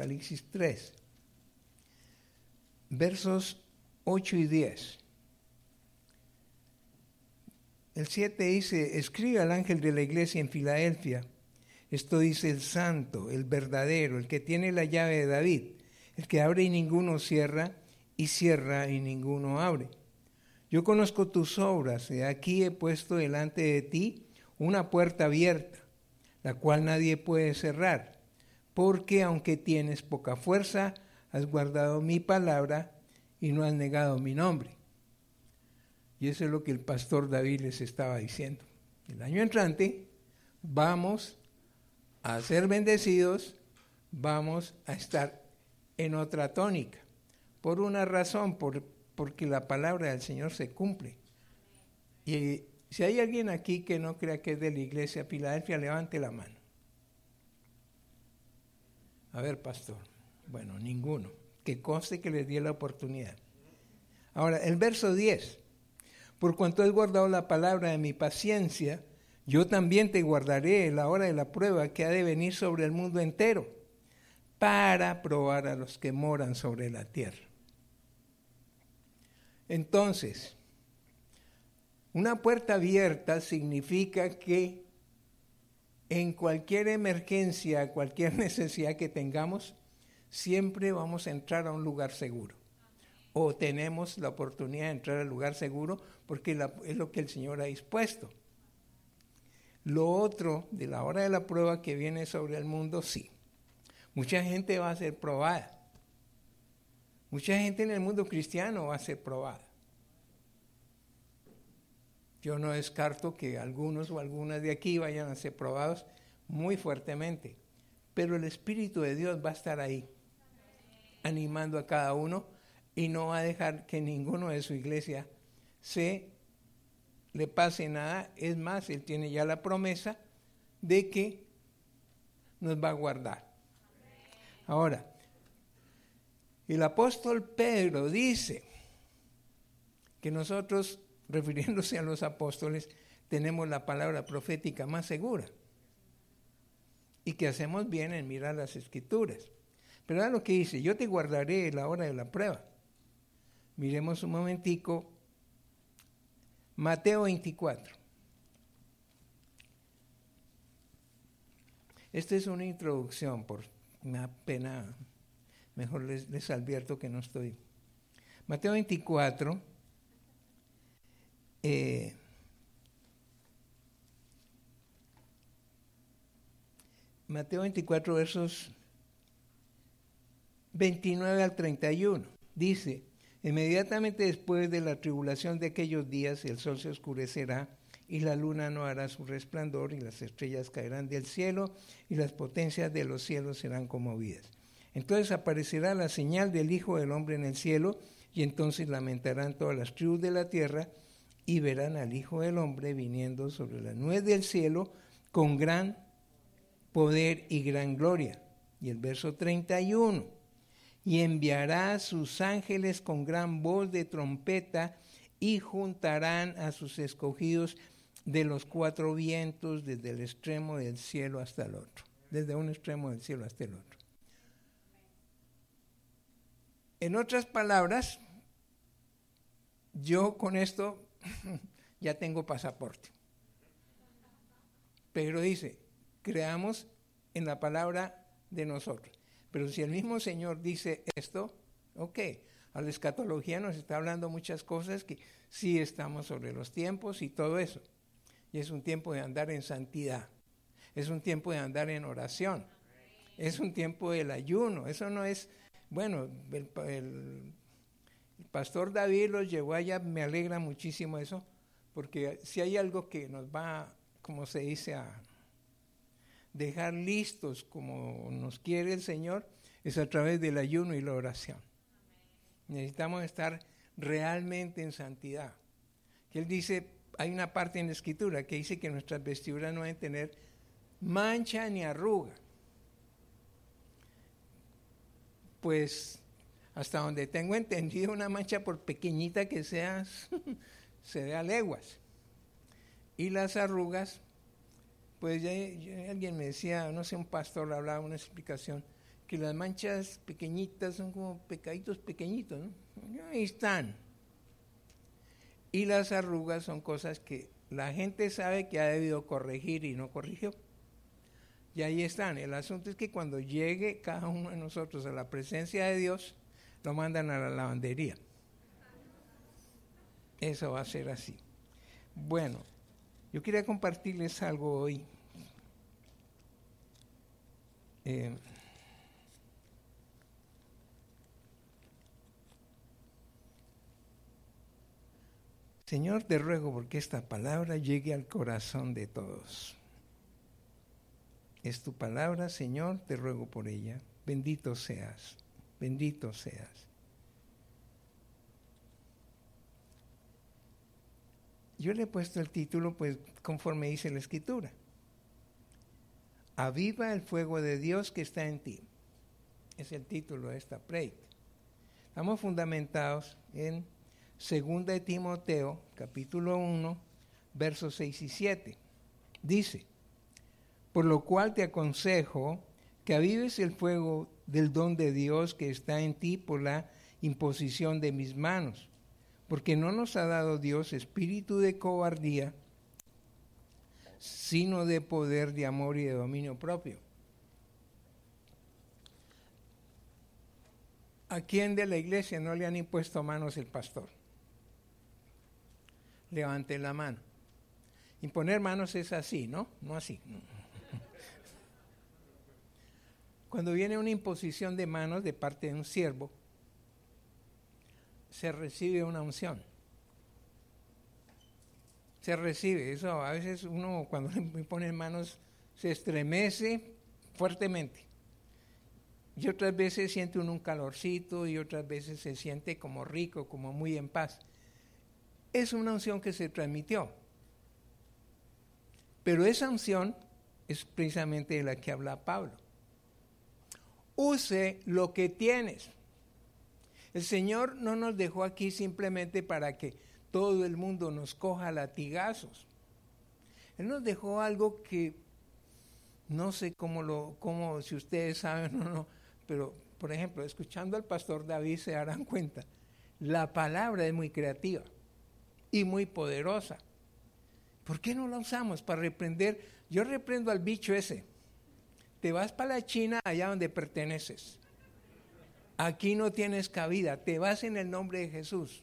Apocalipsis 3, versos 8 y 10. El 7 dice, escribe al ángel de la iglesia en Filadelfia. Esto dice el santo, el verdadero, el que tiene la llave de David, el que abre y ninguno cierra, y cierra y ninguno abre. Yo conozco tus obras, y aquí he puesto delante de ti una puerta abierta, la cual nadie puede cerrar, porque aunque tienes poca fuerza, has guardado mi palabra y no has negado mi nombre. Y eso es lo que el pastor David les estaba diciendo. El año entrante vamos a ser bendecidos, vamos a estar en otra tónica. Por una razón, por, porque la palabra del Señor se cumple. Y si hay alguien aquí que no crea que es de la iglesia Filadelfia, levante la mano. A ver, pastor. Bueno, ninguno. Que conste que les di la oportunidad. Ahora, el verso 10. Por cuanto has guardado la palabra de mi paciencia, yo también te guardaré la hora de la prueba que ha de venir sobre el mundo entero, para probar a los que moran sobre la tierra. Entonces, una puerta abierta significa que en cualquier emergencia, cualquier necesidad que tengamos, siempre vamos a entrar a un lugar seguro. O tenemos la oportunidad de entrar al lugar seguro porque es lo que el Señor ha dispuesto. Lo otro de la hora de la prueba que viene sobre el mundo, sí. Mucha gente va a ser probada. Mucha gente en el mundo cristiano va a ser probada. Yo no descarto que algunos o algunas de aquí vayan a ser probados muy fuertemente, pero el Espíritu de Dios va a estar ahí, animando a cada uno y no va a dejar que ninguno de su iglesia se le pase nada. Es más, Él tiene ya la promesa de que nos va a guardar. Ahora, el apóstol Pedro dice que nosotros, refiriéndose a los apóstoles, tenemos la palabra profética más segura y que hacemos bien en mirar las escrituras. Pero ahora lo que dice, yo te guardaré la hora de la prueba. Miremos un momentico Mateo 24. Esta es una introducción, por una pena, mejor les, advierto que no estoy. Mateo 24, eh, Mateo 24, versos 29 al 31, dice, Inmediatamente después de la tribulación de aquellos días, el sol se oscurecerá y la luna no hará su resplandor y las estrellas caerán del cielo y las potencias de los cielos serán conmovidas. Entonces aparecerá la señal del Hijo del Hombre en el cielo y entonces lamentarán todas las tribus de la tierra y verán al Hijo del Hombre viniendo sobre la nube del cielo con gran poder y gran gloria. Y el verso 31 y enviará sus ángeles con gran voz de trompeta y juntarán a sus escogidos de los cuatro vientos desde el extremo del cielo hasta el otro, desde un extremo del cielo hasta el otro. En otras palabras, yo con esto ya tengo pasaporte. Pero dice, creamos en la palabra de nosotros. Pero si el mismo Señor dice esto, ok, a la escatología nos está hablando muchas cosas que sí estamos sobre los tiempos y todo eso. Y es un tiempo de andar en santidad, es un tiempo de andar en oración, es un tiempo del ayuno. Eso no es, bueno, el, el pastor David los llevó allá, me alegra muchísimo eso, porque si hay algo que nos va, como se dice, a dejar listos como nos quiere el Señor es a través del ayuno y la oración. Necesitamos estar realmente en santidad. Que Él dice, hay una parte en la escritura que dice que nuestras vestiduras no deben tener mancha ni arruga. Pues hasta donde tengo entendido, una mancha por pequeñita que sea, se ve a leguas. Y las arrugas pues ya, alguien me decía, no sé, un pastor hablaba una explicación, que las manchas pequeñitas son como pecaditos pequeñitos, ¿no? Ahí están. Y las arrugas son cosas que la gente sabe que ha debido corregir y no corrigió. Y ahí están. El asunto es que cuando llegue cada uno de nosotros a la presencia de Dios, lo mandan a la lavandería. Eso va a ser así. Bueno, yo quería compartirles algo hoy. Eh, Señor, te ruego porque esta palabra llegue al corazón de todos. Es tu palabra, Señor, te ruego por ella. Bendito seas, bendito seas. Yo le he puesto el título, pues, conforme dice la escritura. Aviva el fuego de Dios que está en ti. Es el título de esta predica. Estamos fundamentados en Segunda de Timoteo, capítulo 1, versos 6 y 7. Dice, por lo cual te aconsejo que avives el fuego del don de Dios que está en ti por la imposición de mis manos, porque no nos ha dado Dios espíritu de cobardía, sino de poder, de amor y de dominio propio. ¿A quién de la iglesia no le han impuesto manos el pastor? levante la mano. Imponer manos es así, ¿no? No así. Cuando viene una imposición de manos de parte de un siervo, se recibe una unción. Se recibe, eso a veces uno cuando le pone manos se estremece fuertemente. Y otras veces siente uno un calorcito y otras veces se siente como rico, como muy en paz es una unción que se transmitió. Pero esa unción es precisamente de la que habla Pablo. Use lo que tienes. El Señor no nos dejó aquí simplemente para que todo el mundo nos coja latigazos. Él nos dejó algo que no sé cómo lo, cómo, si ustedes saben o no, pero por ejemplo, escuchando al pastor David se darán cuenta, la palabra es muy creativa y muy poderosa. ¿Por qué no la usamos para reprender? Yo reprendo al bicho ese. Te vas para la China, allá donde perteneces. Aquí no tienes cabida. Te vas en el nombre de Jesús.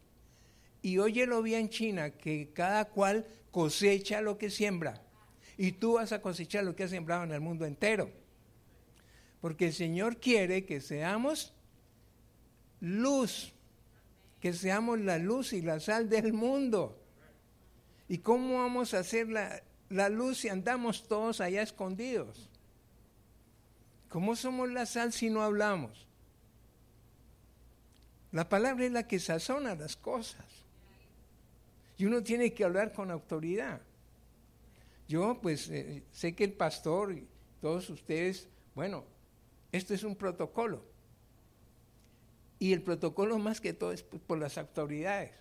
Y óyelo bien, China, que cada cual cosecha lo que siembra. Y tú vas a cosechar lo que has sembrado en el mundo entero. Porque el Señor quiere que seamos luz que seamos la luz y la sal del mundo. ¿Y cómo vamos a hacer la, luz si andamos todos allá escondidos? ¿Cómo somos la sal si no hablamos? La palabra es la que sazona las cosas. Y uno tiene que hablar con autoridad. Yo pues eh, sé que el pastor y todos ustedes, bueno, esto es un protocolo. Y el protocolo más que todo es por las autoridades.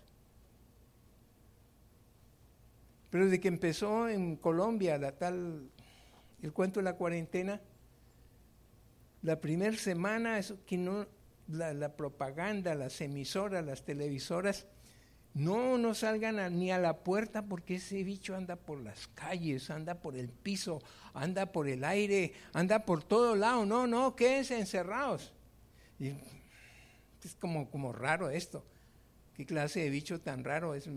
Pero desde que empezó en Colombia la tal, el cuento de la cuarentena, la primera semana, eso que no, la, propaganda, las emisoras, las televisoras, no, no salgan ni a la puerta porque ese bicho anda por las calles, anda por el piso, anda por el aire, anda por todo lado. No, no, quédense encerrados. Y es como, como raro esto. ¿Qué clase de bicho tan raro? Es,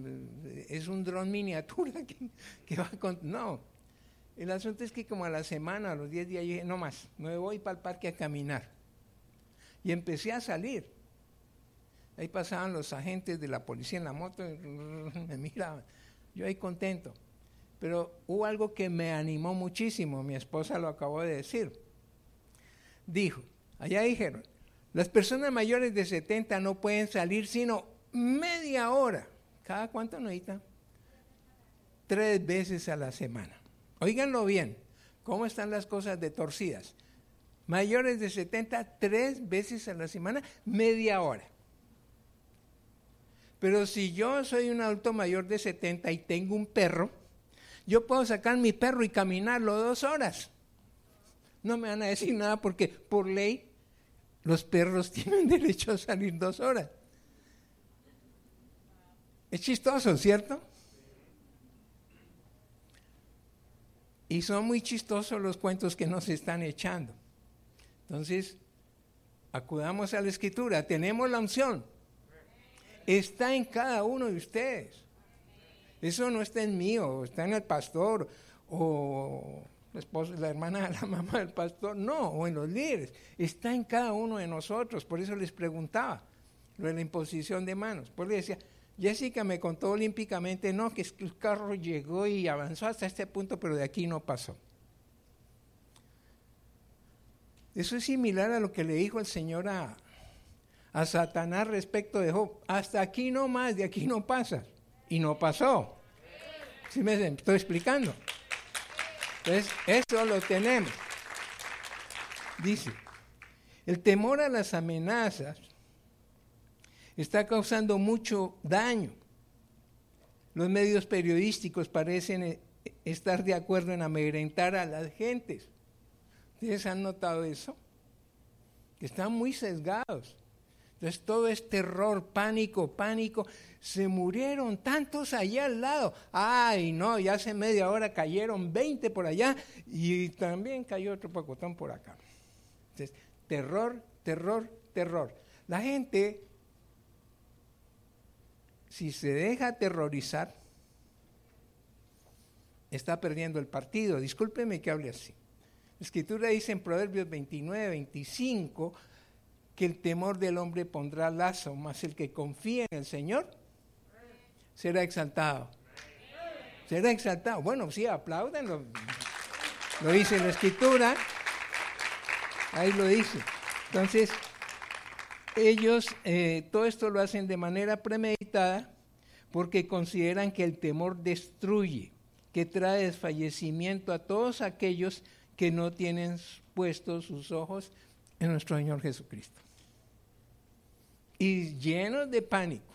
es un dron miniatura que, va con... No, el asunto es que como a la semana, a los 10 días, dije, no más, me voy para el parque a caminar. Y empecé a salir. Ahí pasaban los agentes de la policía en la moto, me miraban. Yo ahí contento. Pero hubo algo que me animó muchísimo, mi esposa lo acabó de decir. Dijo, allá dijeron, las personas mayores de 70 no pueden salir sino media hora. ¿Cada cuánto necesitan? Tres veces a la semana. Óiganlo bien, ¿cómo están las cosas de torcidas? Mayores de 70, tres veces a la semana, media hora. Pero si yo soy un adulto mayor de 70 y tengo un perro, yo puedo sacar mi perro y caminarlo dos horas. No me van a decir nada porque por ley los perros tienen derecho a salir dos horas. Es chistoso, ¿cierto? Y son muy chistosos los cuentos que nos están echando. Entonces, acudamos a la escritura, tenemos la unción. Está en cada uno de ustedes. Eso no está en mí, o está en el pastor, o la, esposa, la hermana, la mamá del pastor, no, o en los líderes. Está en cada uno de nosotros. Por eso les preguntaba lo de la imposición de manos. Por decía, Jessica me contó olímpicamente, no, que el carro llegó y avanzó hasta este punto, pero de aquí no pasó. Eso es similar a lo que le dijo el Señor a, a Satanás respecto de Job. Hasta aquí no más, de aquí no pasas y no pasó. ¿Sí me estoy explicando? Entonces, eso lo tenemos. Dice, el temor a las amenazas está causando mucho daño. Los medios periodísticos parecen eh, estar de acuerdo en amedrentar a las gentes. ¿Ustedes han notado eso? Que están muy sesgados. Entonces todo es terror, pánico, pánico. Se murieron tantos allá al lado. Ay, no, ya hace media hora cayeron 20 por allá y también cayó otro pacotón por acá. Entonces, terror, terror, terror. La gente, si se deja aterrorizar, está perdiendo el partido. Discúlpeme que hable así. La escritura dice en Proverbios 29, 25, que el temor del hombre pondrá lazo, mas el que confía en el Señor será exaltado. Será exaltado. Bueno, sí, apláudenlo. Lo dice la escritura. Ahí lo dice. Entonces, ellos eh, todo esto lo hacen de manera premeditada porque consideran que el temor destruye, que trae desfallecimiento a todos aquellos que no tienen puestos sus ojos en nuestro Señor Jesucristo y llenos de pánico.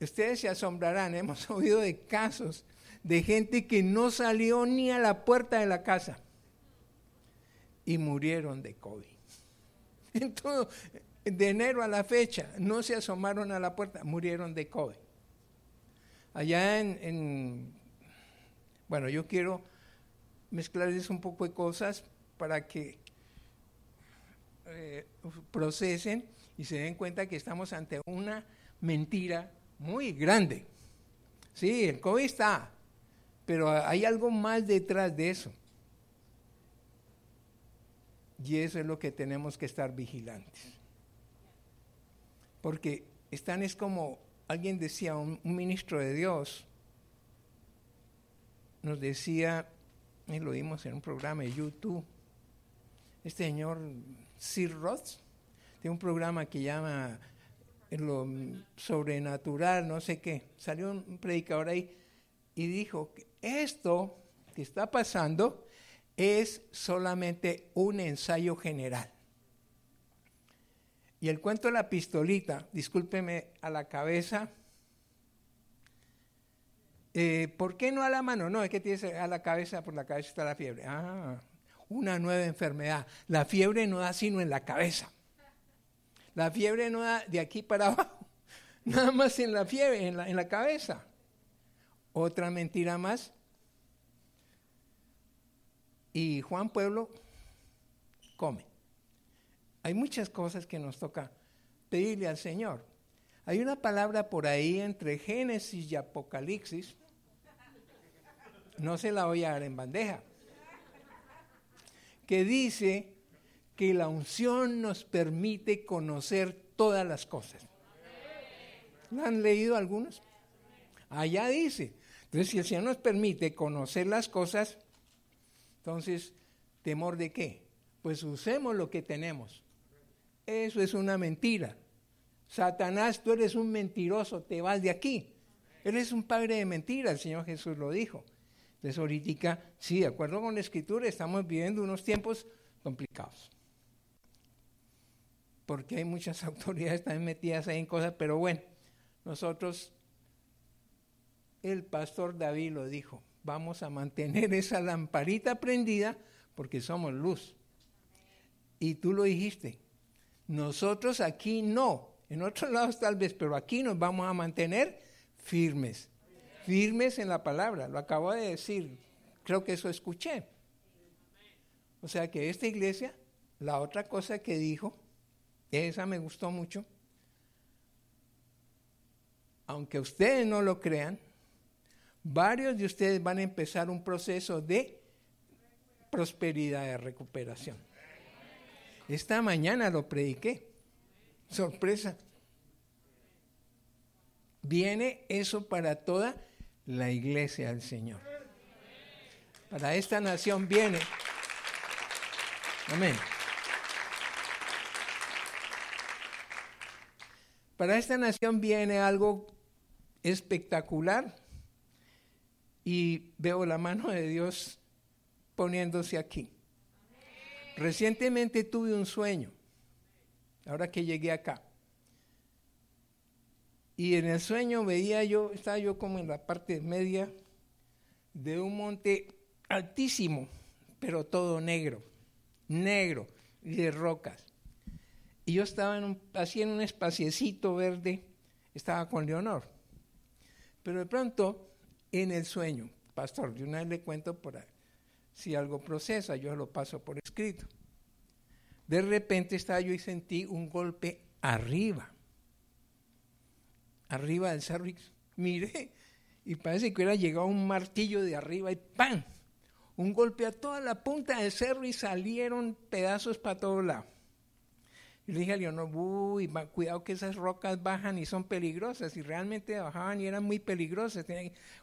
Ustedes se asombrarán, hemos oído de casos de gente que no salió ni a la puerta de la casa y murieron de COVID. En todo, de enero a la fecha, no se asomaron a la puerta, murieron de COVID. Allá en, bueno, yo quiero mezclarles un poco de cosas para que eh, procesen y se den cuenta que estamos ante una mentira muy grande. Sí, el COVID está, pero hay algo más detrás de eso. Y eso es lo que tenemos que estar vigilantes. Porque están es como alguien decía, un, ministro de Dios nos decía, y lo vimos en un programa de YouTube, este señor Sir Roth, de un programa que llama lo sobrenatural, no sé qué. Salió un predicador ahí y dijo que esto que está pasando es solamente un ensayo general. Y el cuento de la pistolita, discúlpeme a la cabeza, eh, ¿por qué no a la mano? No, es que tiene a la cabeza, por la cabeza está la fiebre. Ah, una nueva enfermedad. La fiebre no da sino en la cabeza. La fiebre no da de aquí para abajo, nada más en la fiebre, en la, en la cabeza. Otra mentira más. Y Juan Pueblo come. Hay muchas cosas que nos toca pedirle al Señor. Hay una palabra por ahí entre Génesis y Apocalipsis. No se la voy a dar en bandeja. Que dice que la unción nos permite conocer todas las cosas. ¿La han leído algunos? Allá dice. Entonces, si el Señor nos permite conocer las cosas, entonces, ¿temor de qué? Pues usemos lo que tenemos. Eso es una mentira. Satanás, tú eres un mentiroso, te vas de aquí. Eres un padre de mentiras, el Señor Jesús lo dijo. Entonces, ahorita, sí, de acuerdo con la Escritura, estamos viviendo unos tiempos complicados porque hay muchas autoridades también metidas ahí en cosas, pero bueno, nosotros, el pastor David lo dijo, vamos a mantener esa lamparita prendida porque somos luz. Y tú lo dijiste. Nosotros aquí no. En otros lados tal vez, pero aquí nos vamos a mantener firmes. Firmes en la palabra. Lo acabo de decir. Creo que eso escuché. O sea que esta iglesia, la otra cosa que dijo, esa me gustó mucho, aunque ustedes no lo crean, varios de ustedes van a empezar un proceso de prosperidad, de recuperación. Esta mañana lo prediqué. Sorpresa. Viene eso para toda la iglesia del Señor. Para esta nación viene. Amén. Para esta nación viene algo espectacular y veo la mano de Dios poniéndose aquí. Recientemente tuve un sueño, ahora que llegué acá. Y en el sueño veía yo, estaba yo como en la parte media de un monte altísimo, pero todo negro, negro, y de rocas. Y yo estaba en un, así en un espaciecito verde, estaba con Leonor. Pero de pronto, en el sueño, pastor, de una vez le cuento por ahí, si algo procesa, yo lo paso por escrito. De repente estaba yo y sentí un golpe arriba, arriba del cerro. Miré, y parece que hubiera llegado un martillo de arriba y ¡pam! Un golpe a toda la punta del cerro y salieron pedazos para todos lados. Y le dije a Leonor, uy, cuidado que esas rocas bajan y son peligrosas. Y realmente bajaban y eran muy peligrosas,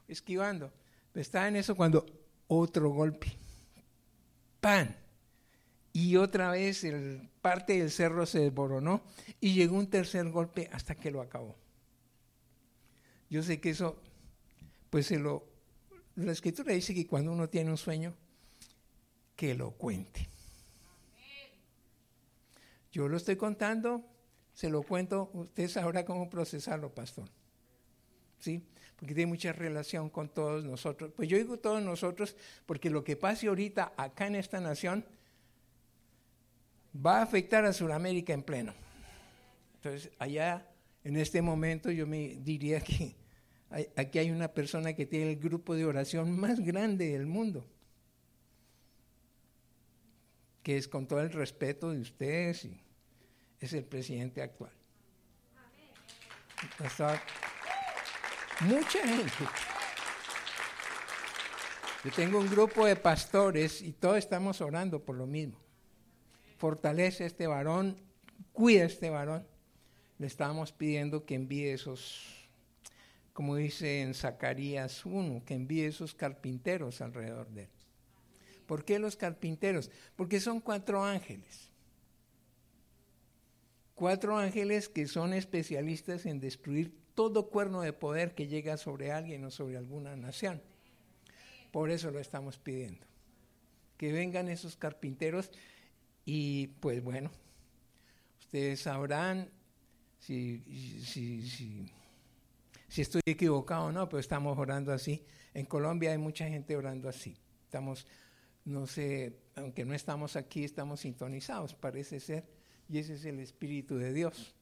esquivando. Pero estaba en eso cuando otro golpe. ¡Pan! Y otra vez el, parte del cerro se desboronó y llegó un tercer golpe hasta que lo acabó. Yo sé que eso, pues se lo, la escritura dice que cuando uno tiene un sueño, que lo cuente. Yo lo estoy contando, se lo cuento, usted sabrá cómo procesarlo, pastor. ¿Sí? Porque tiene mucha relación con todos nosotros. Pues yo digo todos nosotros porque lo que pase ahorita acá en esta nación va a afectar a Sudamérica en pleno. Entonces, allá, en este momento, yo me diría que aquí hay una persona que tiene el grupo de oración más grande del mundo que es con todo el respeto de ustedes, y es el presidente actual. mucha gente. Yo tengo un grupo de pastores y todos estamos orando por lo mismo. Fortalece a este varón, cuida a este varón. Le estamos pidiendo que envíe esos, como dice en Zacarías 1, que envíe esos carpinteros alrededor de él. ¿Por qué los carpinteros? Porque son cuatro ángeles. Cuatro ángeles que son especialistas en destruir todo cuerno de poder que llega sobre alguien o sobre alguna nación. Por eso lo estamos pidiendo. Que vengan esos carpinteros y pues bueno, ustedes sabrán si, si, si, si estoy equivocado o no, pero estamos orando así. En Colombia hay mucha gente orando así. Estamos no sé, aunque no estamos aquí, estamos sintonizados, parece ser, y ese es el Espíritu de Dios,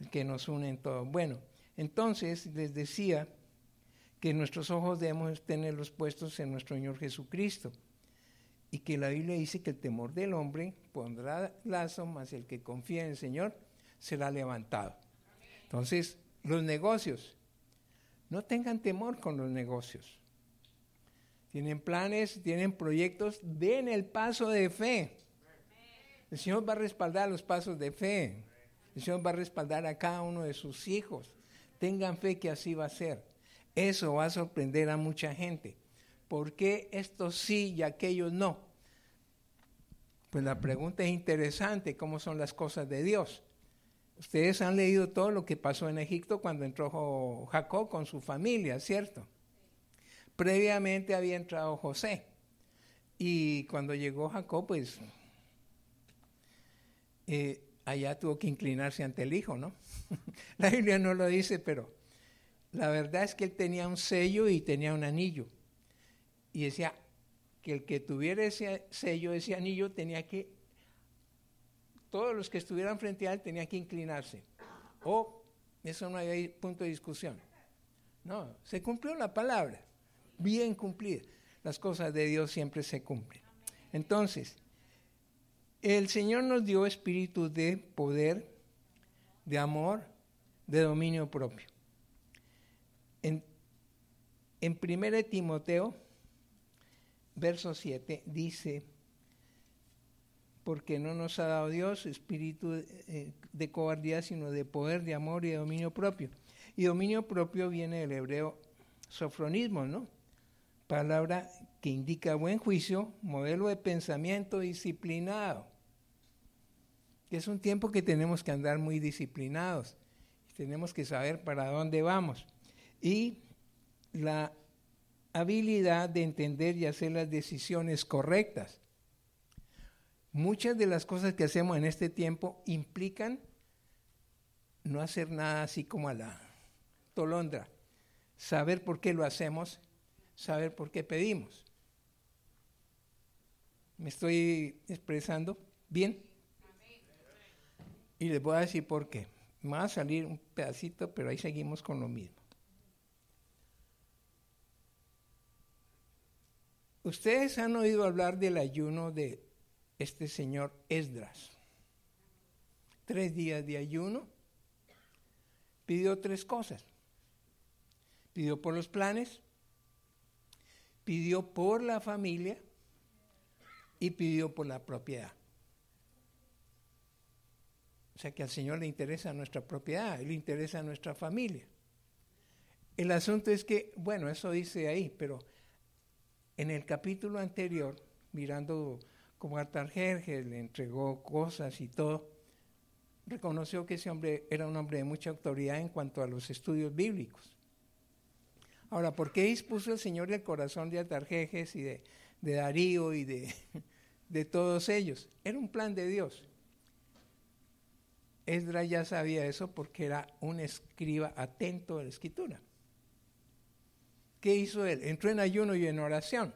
el que nos une en todo. Bueno, entonces les decía que nuestros ojos debemos tenerlos puestos en nuestro Señor Jesucristo, y que la Biblia dice que el temor del hombre pondrá lazo, mas el que confía en el Señor será levantado. Entonces, los negocios, no tengan temor con los negocios tienen planes, tienen proyectos, den el paso de fe. El Señor va a respaldar los pasos de fe. El Señor va a respaldar a cada uno de sus hijos. Tengan fe que así va a ser. Eso va a sorprender a mucha gente. ¿Por qué estos sí y aquellos no? Pues la pregunta es interesante, ¿cómo son las cosas de Dios? Ustedes han leído todo lo que pasó en Egipto cuando entró Jacob con su familia, ¿cierto? Previamente había entrado José. Y cuando llegó Jacob, pues eh, allá tuvo que inclinarse ante el hijo, ¿no? la Biblia no lo dice, pero la verdad es que él tenía un sello y tenía un anillo. Y decía que el que tuviera ese sello, ese anillo, tenía que todos los que estuvieran frente a él tenían que inclinarse. O eso no hay punto de discusión. No, se cumplió la palabra, bien cumplida. Las cosas de Dios siempre se cumplen. Entonces, el Señor nos dio espíritu de poder, de amor, de dominio propio. En, en 1 Timoteo, verso 7, dice, porque no nos ha dado Dios espíritu de, de cobardía, sino de poder, de amor y de dominio propio. Y dominio propio viene del hebreo sofronismo, ¿no? Palabra que indica buen juicio, modelo de pensamiento disciplinado. Es un tiempo que tenemos que andar muy disciplinados. Tenemos que saber para dónde vamos. Y la habilidad de entender y hacer las decisiones correctas. Muchas de las cosas que hacemos en este tiempo implican no hacer nada así como a la tolondra, saber por qué lo hacemos, saber por qué pedimos. ¿Me estoy expresando bien? Y les voy a decir por qué. Me va a salir un pedacito, pero ahí seguimos con lo mismo. Ustedes han oído hablar del ayuno de este señor Esdras. Tres días de ayuno. Pidió tres cosas. Pidió por los planes, pidió por la familia y pidió por la propiedad. O sea que al Señor le interesa nuestra propiedad, le interesa nuestra familia. El asunto es que, bueno, eso dice ahí, pero en el capítulo anterior, mirando cómo Artajerjes le entregó cosas y todo, reconoció que ese hombre era un hombre de mucha autoridad en cuanto a los estudios bíblicos. Ahora, ¿por qué dispuso el Señor el corazón de Artajerjes y de, Darío y de, de todos ellos? Era un plan de Dios. Esdras ya sabía eso porque era un escriba atento a la escritura. ¿Qué hizo él? Entró en ayuno y en oración.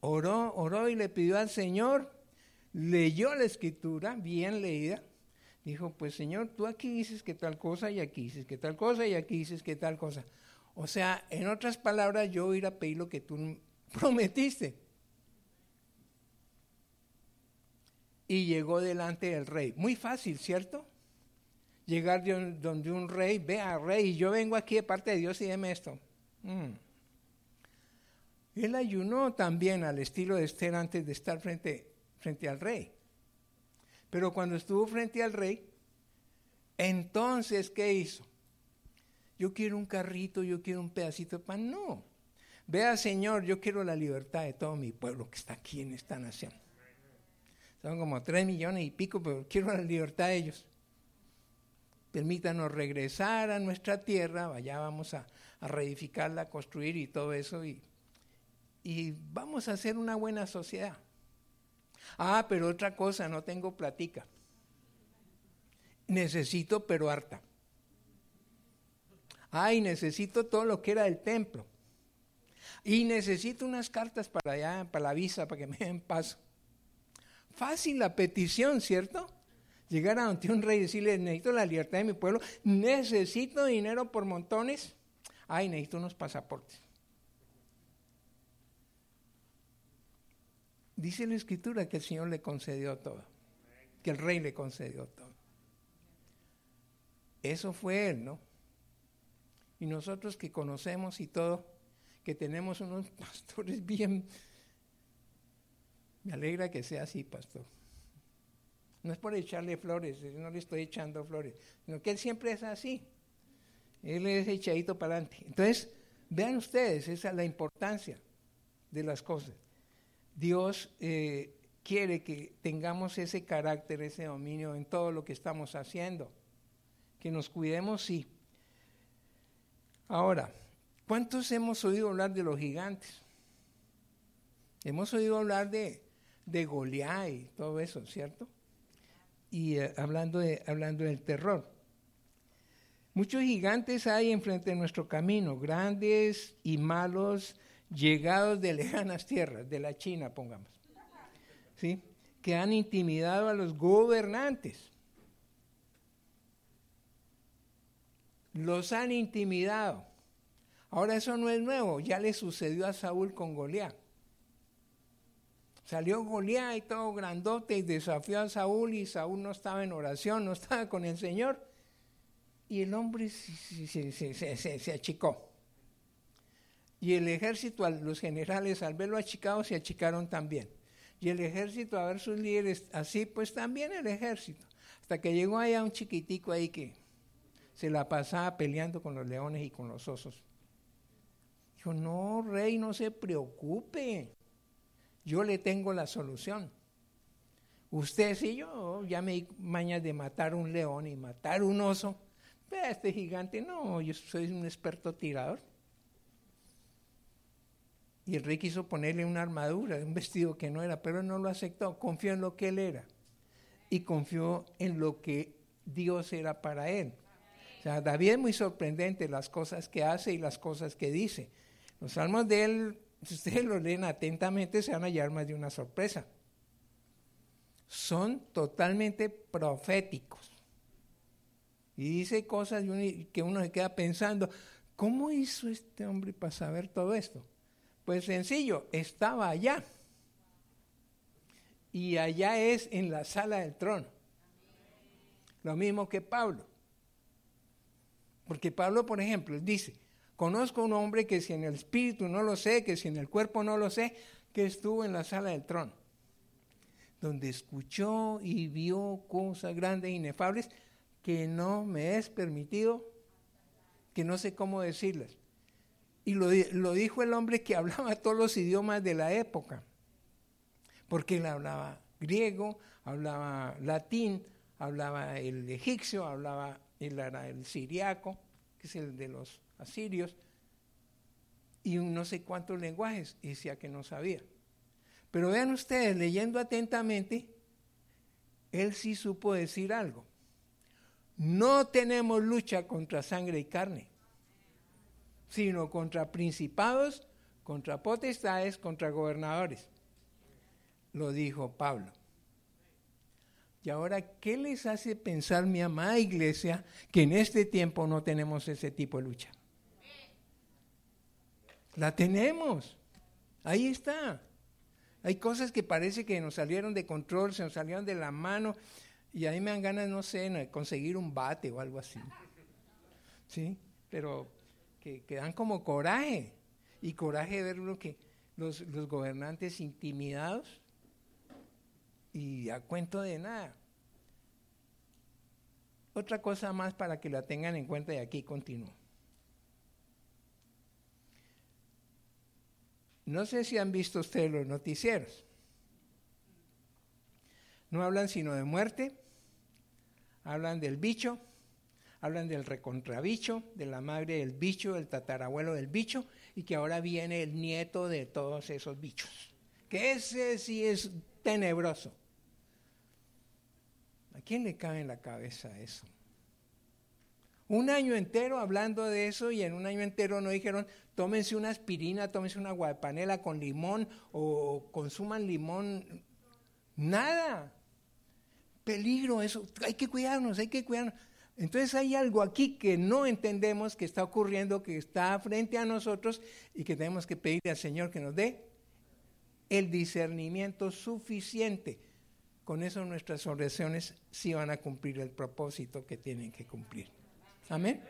Oró, oró y le pidió al Señor, leyó la escritura, bien leída. Dijo, pues Señor, tú aquí dices que tal cosa y aquí dices que tal cosa y aquí dices que tal cosa. O sea, en otras palabras, yo ir a pedir lo que tú prometiste. y llegó delante del rey. Muy fácil, ¿cierto? Llegar donde un rey, vea, rey, yo vengo aquí de parte de Dios y deme esto. Mm. Él ayunó también al estilo de Esther antes de estar frente, frente al rey. Pero cuando estuvo frente al rey, entonces, ¿qué hizo? Yo quiero un carrito, yo quiero un pedacito de pan. No. Vea, Señor, yo quiero la libertad de todo mi pueblo que está aquí en esta nación. Son como tres millones y pico, pero quiero la libertad de ellos. Permítanos regresar a nuestra tierra, vayamos a, a reedificarla, construir y todo eso, y, y vamos a hacer una buena sociedad. Ah, pero otra cosa, no tengo platica. Necesito, pero harta. Ay, necesito todo lo que era del templo. Y necesito unas cartas para allá, para la visa, para que me den paso. Fácil la petición, ¿cierto? Llegar a ante un rey y decirle, necesito la libertad de mi pueblo, necesito dinero por montones, ay, necesito unos pasaportes. Dice la escritura que el Señor le concedió todo, que el rey le concedió todo. Eso fue él, ¿no? Y nosotros que conocemos y todo, que tenemos unos pastores bien me alegra que sea así, pastor. No es por echarle flores, no le estoy echando flores, sino que él siempre es así. Él es echadito para adelante. Entonces, vean ustedes, esa es la importancia de las cosas. Dios eh, quiere que tengamos ese carácter, ese dominio en todo lo que estamos haciendo. Que nos cuidemos, sí. Ahora, ¿cuántos hemos oído hablar de los gigantes? Hemos oído hablar de, de y todo eso, ¿cierto? Y eh, hablando, de, hablando del terror. Muchos gigantes hay enfrente de nuestro camino, grandes y malos, llegados de lejanas tierras, de la China, pongamos. ¿Sí? que han intimidado a los gobernantes. Los han intimidado. Ahora eso no es nuevo, ya le sucedió a Saúl con Goliat. Salió Goliat y todo grandote y desafió a Saúl y Saúl no estaba en oración, no estaba con el Señor. Y el hombre se, achicó. Y el ejército, los generales al verlo achicado se achicaron también. Y el ejército a ver sus líderes así, pues también el ejército. Hasta que llegó allá un chiquitico ahí que se la pasaba peleando con los leones y con los osos. Dijo, no, rey, no se preocupe. Yo le tengo la solución. Usted sí, yo ya me mañas de matar un león y matar un oso. Pero este gigante, no, yo soy un experto tirador. Y el rey quiso ponerle una armadura, un vestido que no era, pero no lo aceptó. Confió en lo que él era. Y confió en lo que Dios era para él. O sea, David es muy sorprendente las cosas que hace y las cosas que dice. Los salmos de él, si ustedes los leen atentamente, se van a hallar más de una sorpresa. Son totalmente proféticos. Y dice cosas que uno se queda pensando, ¿cómo hizo este hombre para saber todo esto? Pues sencillo, estaba allá. Y allá es en la sala del trono. Lo mismo que Pablo. Porque Pablo, por ejemplo, dice, Conozco un hombre que si en el espíritu no lo sé, que si en el cuerpo no lo sé, que estuvo en la sala del trono, donde escuchó y vio cosas grandes e inefables que no me es permitido, que no sé cómo decirles. Y lo, lo dijo el hombre que hablaba todos los idiomas de la época, porque él hablaba griego, hablaba latín, hablaba el egipcio, hablaba el, el siriaco, que es el de los asirios, y un no sé cuántos lenguajes, y decía que no sabía. Pero vean ustedes, leyendo atentamente, él sí supo decir algo. No tenemos lucha contra sangre y carne, sino contra principados, contra potestades, contra gobernadores. Lo dijo Pablo. Y ahora, ¿qué les hace pensar, mi amada iglesia, que en este tiempo no tenemos ese tipo de lucha? La tenemos. Ahí está. Hay cosas que parece que nos salieron de control, se nos salieron de la mano, y ahí me dan ganas, no sé, conseguir un bate o algo así. ¿Sí? Pero que, dan como coraje. Y coraje de ver lo que los gobernantes intimidados y a cuento de nada. Otra cosa más para que la tengan en cuenta y aquí continúo. No sé si han visto ustedes los noticieros. No hablan sino de muerte, hablan del bicho, hablan del recontrabicho, de la madre del bicho, del tatarabuelo del bicho, y que ahora viene el nieto de todos esos bichos. Que ese sí es tenebroso. ¿A quién le cabe en la cabeza eso? Un año entero hablando de eso y en un año entero no dijeron, tómense una aspirina, tómense una guapanela con limón o consuman limón. Nada. Peligro, eso. Hay que cuidarnos, hay que cuidarnos. Entonces hay algo aquí que no entendemos que está ocurriendo, que está frente a nosotros y que tenemos que pedirle al Señor que nos dé el discernimiento suficiente. Con eso nuestras oraciones sí van a cumplir el propósito que tienen que cumplir. Amén.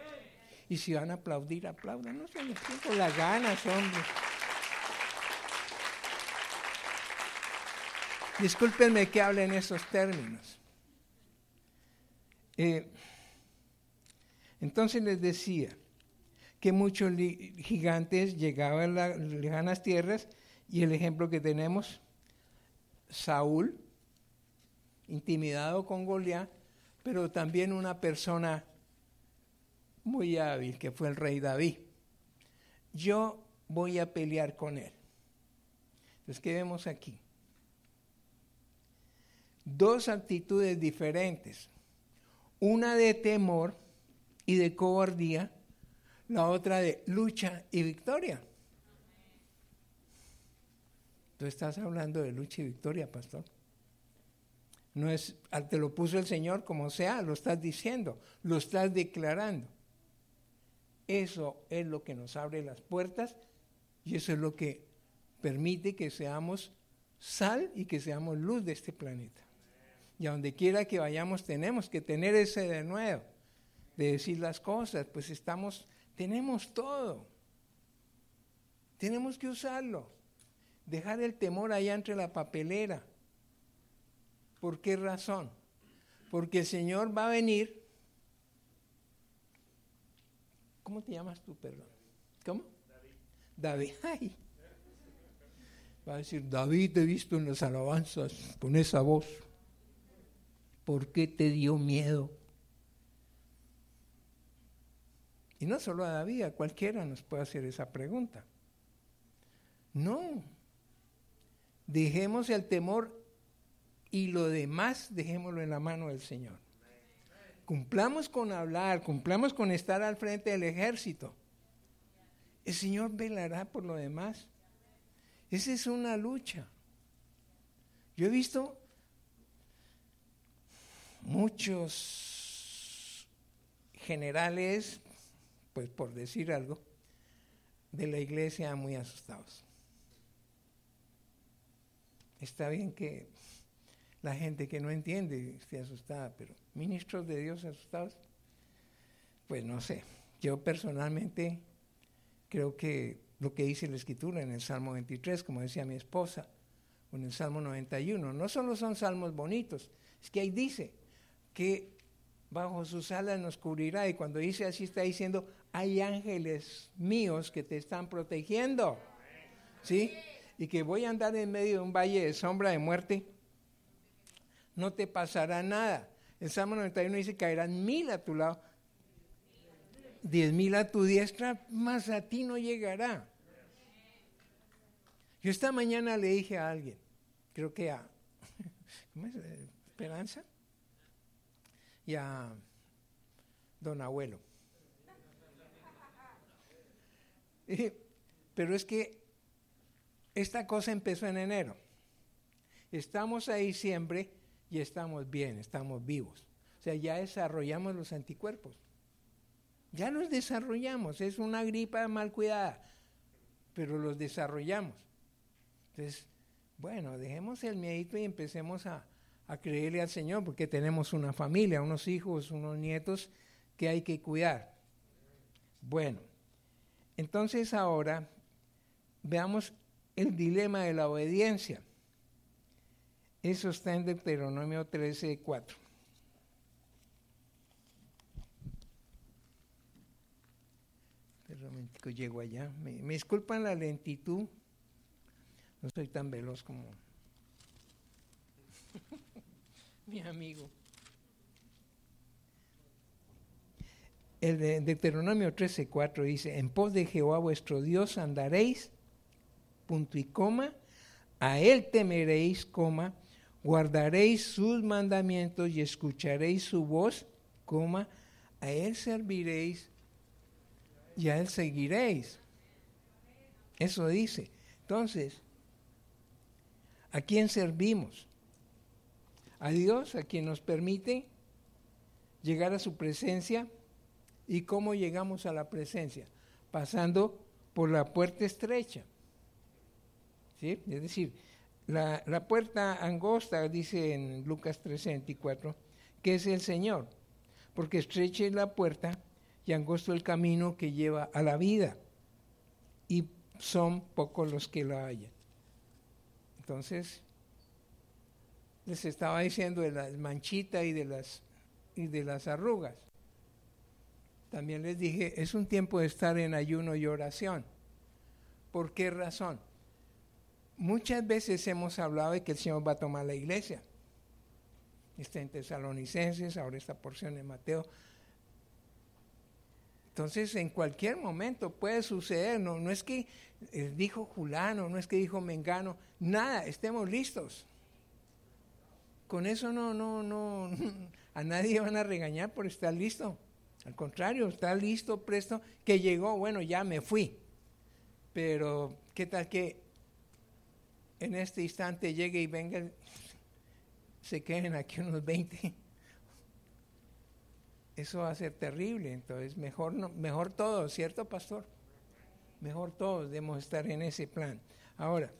Y si van a aplaudir, aplaudan. No se les con las ganas, hombre. Discúlpenme que hable en esos términos. Eh, entonces les decía que muchos gigantes llegaban a las lejanas tierras y el ejemplo que tenemos, Saúl, intimidado con Goliat, pero también una persona muy hábil, que fue el rey David. Yo voy a pelear con él. Entonces, ¿qué vemos aquí? Dos actitudes diferentes. Una de temor y de cobardía, la otra de lucha y victoria. Tú estás hablando de lucha y victoria, pastor. No es, te lo puso el Señor como sea, lo estás diciendo, lo estás declarando. Eso es lo que nos abre las puertas y eso es lo que permite que seamos sal y que seamos luz de este planeta. Y a donde quiera que vayamos tenemos que tener ese de nuevo, de decir las cosas, pues estamos, tenemos todo. Tenemos que usarlo. Dejar el temor allá entre la papelera. ¿Por qué razón? Porque el Señor va a venir. ¿Cómo te llamas tú, perdón? ¿Cómo? David. David. Va a decir, David te he visto en las alabanzas con esa voz. ¿Por qué te dio miedo? Y no solo a David, a cualquiera nos puede hacer esa pregunta. No. Dejemos el temor y lo demás dejémoslo en la mano del Señor. Cumplamos con hablar, cumplamos con estar al frente del ejército. El Señor velará por lo demás. Esa es una lucha. Yo he visto muchos generales, pues por decir algo, de la iglesia muy asustados. Está bien que la gente que no entiende esté asustada, pero ministros de Dios asustados, pues no sé. Yo personalmente creo que lo que dice la escritura en el Salmo 23, como decía mi esposa, o en el Salmo 91, no solo son salmos bonitos, es que ahí dice que bajo sus alas nos cubrirá y cuando dice así está diciendo, hay ángeles míos que te están protegiendo. ¿Sí? y que voy a andar en medio de un valle de sombra de muerte, no te pasará nada. El Salmo 91 dice, caerán mil a tu lado, diez mil a tu diestra, más a ti no llegará. Yo esta mañana le dije a alguien, creo que a. Esperanza y a don abuelo. Pero es que esta cosa empezó en enero. Estamos a diciembre y estamos bien, estamos vivos. O sea, ya desarrollamos los anticuerpos. Ya los desarrollamos, es una gripa mal cuidada, pero los desarrollamos. Entonces, bueno, dejemos el miedito y empecemos a, a creerle al Señor, porque tenemos una familia, unos hijos, unos nietos que hay que cuidar. Bueno, entonces ahora veamos el dilema de la obediencia. Eso está en Deuteronomio 13, 4. Un llego allá. Me, disculpan la lentitud. No soy tan veloz como mi amigo. El de Deuteronomio 13, 4 dice, en pos de Jehová vuestro Dios andaréis punto y coma, a él temeréis, coma, guardaréis sus mandamientos y escucharéis su voz, coma, a él serviréis y a él seguiréis. Eso dice. Entonces, ¿a quién servimos? A Dios, a quien nos permite llegar a su presencia. ¿Y cómo llegamos a la presencia? Pasando por la puerta estrecha. Es decir, la, puerta angosta, dice en Lucas 3:24, que es el Señor, porque estrecha es la puerta y angosto el camino que lleva a la vida, y son pocos los que la hallan. Entonces, les estaba diciendo de la manchita y de las, y de las arrugas. También les dije, es un tiempo de estar en ayuno y oración. ¿Por qué razón? Muchas veces hemos hablado de que el Señor va a tomar la iglesia. Está en Tesalonicenses, ahora esta porción de Mateo. Entonces, en cualquier momento puede suceder. No, no es que eh, dijo Julano, no es que dijo Mengano, nada, estemos listos. Con eso no, no, no, a nadie van a regañar por estar listo. Al contrario, está listo, presto, que llegó, bueno, ya me fui. Pero, ¿qué tal que en este instante llegue y venga se queden aquí unos 20. Eso va a ser terrible, entonces mejor, no, mejor todos, ¿cierto, pastor? Mejor todos debemos estar en ese plan. Ahora,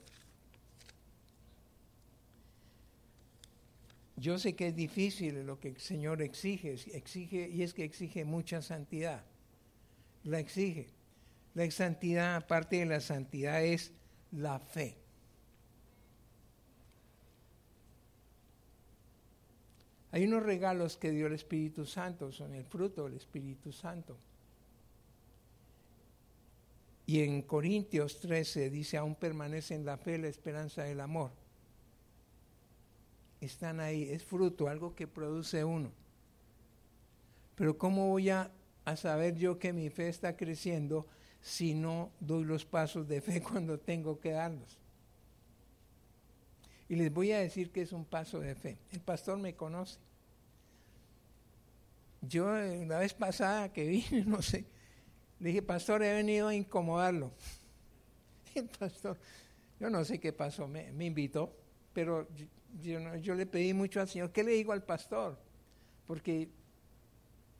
yo sé que es difícil lo que el Señor exige, exige y es que exige mucha santidad. La exige. La santidad, aparte de la santidad, es la fe. Hay unos regalos que dio el Espíritu Santo, son el fruto del Espíritu Santo. Y en Corintios 13 dice, aún permanecen la fe, la esperanza, el amor. Están ahí, es fruto, algo que produce uno. Pero ¿cómo voy a, a saber yo que mi fe está creciendo si no doy los pasos de fe cuando tengo que darlos? Y les voy a decir que es un paso de fe. El pastor me conoce. Yo eh, la vez pasada que vine, no sé, le dije, pastor, he venido a incomodarlo. El pastor, yo no sé qué pasó, me, invitó, pero yo, yo, le pedí mucho al Señor, ¿qué le digo al pastor? Porque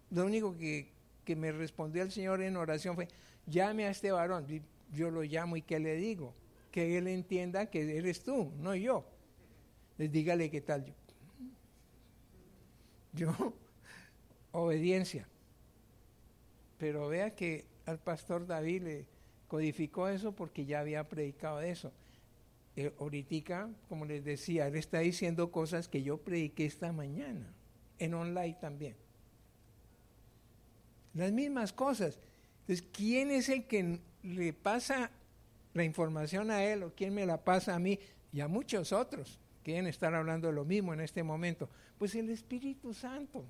lo único que, que me respondió el Señor en oración fue, llame a este varón. Yo lo llamo y ¿qué le digo? Que él entienda que eres tú, no yo. Les dígale qué tal yo. Yo, obediencia. Pero vea que al pastor David le codificó eso porque ya había predicado eso. Eh, ahorita, como les decía, él está diciendo cosas que yo prediqué esta mañana, en online también. Las mismas cosas. Entonces, ¿quién es el que le pasa la información a él o quién me la pasa a mí y a muchos otros? Quieren estar hablando de lo mismo en este momento. Pues el Espíritu Santo.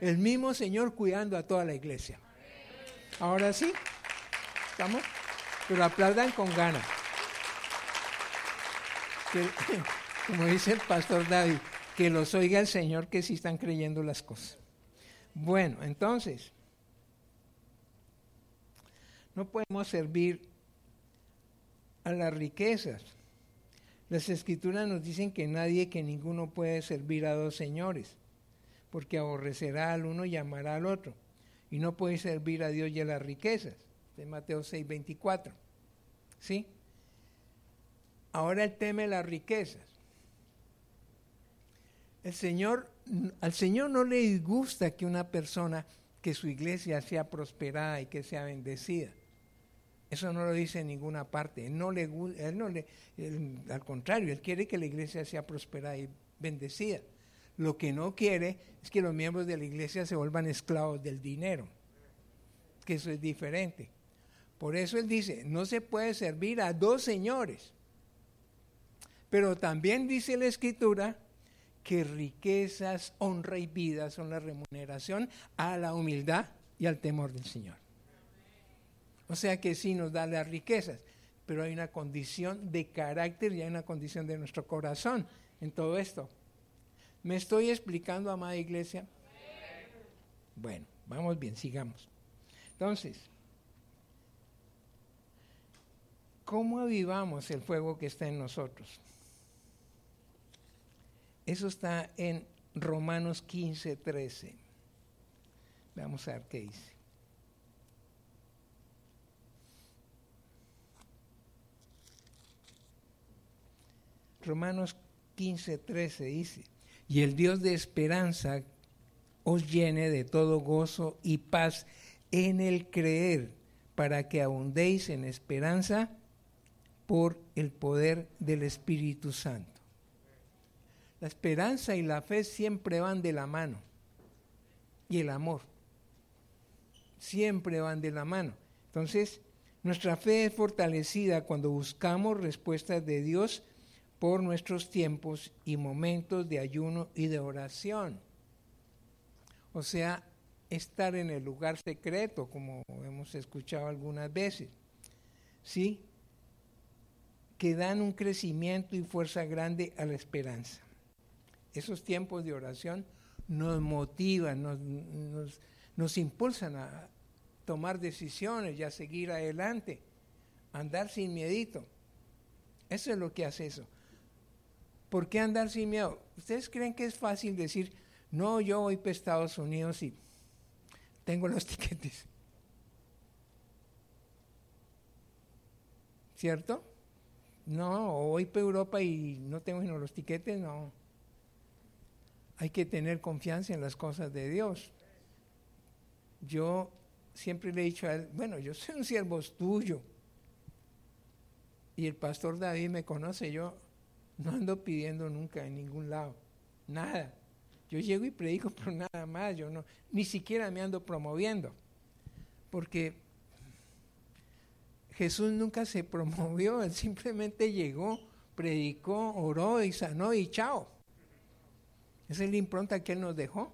El mismo Señor cuidando a toda la iglesia. Ahora sí, ¿estamos? Pero aplaudan con ganas. como dice el pastor David, que los oiga el Señor que sí están creyendo las cosas. Bueno, entonces, no podemos servir a las riquezas. Las escrituras nos dicen que nadie, que ninguno puede servir a dos señores porque aborrecerá al uno y amará al otro. Y no puede servir a Dios y a las riquezas. De Mateo 6, 24. ¿Sí? Ahora el tema de las riquezas. El Señor, al Señor no le disgusta que una persona, que su iglesia sea prosperada y que sea bendecida. Eso no lo dice en ninguna parte. Él no le, él no le, al contrario, él quiere que la iglesia sea prosperada y bendecida. Lo que no quiere es que los miembros de la iglesia se vuelvan esclavos del dinero, que eso es diferente. Por eso él dice, no se puede servir a dos señores. Pero también dice la escritura que riquezas, honra y vida son la remuneración a la humildad y al temor del Señor. O sea que sí nos da las riquezas, pero hay una condición de carácter y hay una condición de nuestro corazón en todo esto. ¿Me estoy explicando, amada iglesia? Bueno, vamos bien, sigamos. Entonces, ¿cómo avivamos el fuego que está en nosotros? Eso está en Romanos 15, 13. Vamos a ver qué dice. Romanos 15, 13 dice, y el Dios de esperanza os llene de todo gozo y paz en el creer, para que abundéis en esperanza por el poder del Espíritu Santo. La esperanza y la fe siempre van de la mano. Y el amor. Siempre van de la mano. Entonces, nuestra fe es fortalecida cuando buscamos respuestas de Dios por nuestros tiempos y momentos de ayuno y de oración. O sea, estar en el lugar secreto, como hemos escuchado algunas veces. ¿Sí? Que dan un crecimiento y fuerza grande a la esperanza. Esos tiempos de oración nos motivan, nos, nos, impulsan a tomar decisiones y a seguir adelante, andar sin miedito. Eso es lo que hace eso. ¿Por qué andar sin miedo? ¿Ustedes creen que es fácil decir, no, yo voy para Estados Unidos y tengo los tiquetes? ¿Cierto? No, o voy para Europa y no tengo los tiquetes, no. Hay que tener confianza en las cosas de Dios. Yo siempre le he dicho a él, bueno, yo soy un siervo tuyo. Y el pastor David me conoce, yo no ando pidiendo nunca en ningún lado, nada. Yo llego y predico, pero nada más, yo no, ni siquiera me ando promoviendo. Porque Jesús nunca se promovió, él simplemente llegó, predicó, oró y sanó y chao. Esa es la impronta que él nos dejó.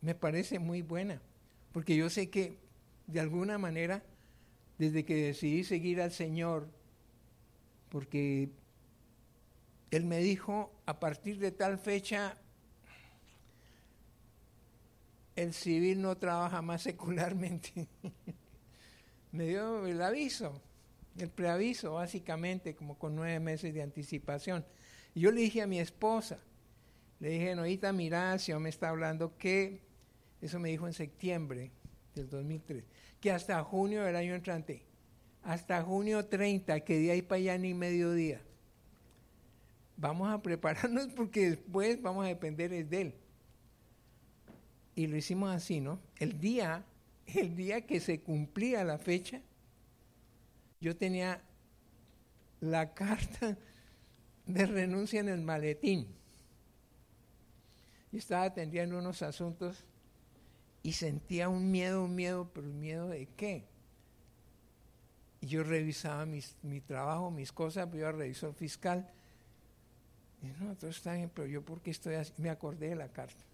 Me parece muy buena, porque yo sé que de alguna manera, desde que decidí seguir al Señor, porque Él me dijo, a partir de tal fecha, el civil no trabaja más secularmente. me dio el aviso, el preaviso, básicamente, como con nueve meses de anticipación. Y yo le dije a mi esposa, le dije, Noita, mira, si me está hablando que, eso me dijo en septiembre del 2003, que hasta junio del año entrante, hasta junio 30, que de ahí para allá ni mediodía. Vamos a prepararnos porque después vamos a depender de él. Y lo hicimos así, ¿no? El día el día que se cumplía la fecha, yo tenía la carta de renuncia en el maletín. Y estaba atendiendo unos asuntos y sentía un miedo, un miedo, pero miedo de qué? Y yo revisaba mi trabajo, mis cosas, yo era revisor fiscal. No, todo está bien, pero yo porque estoy así, me acordé de la carta.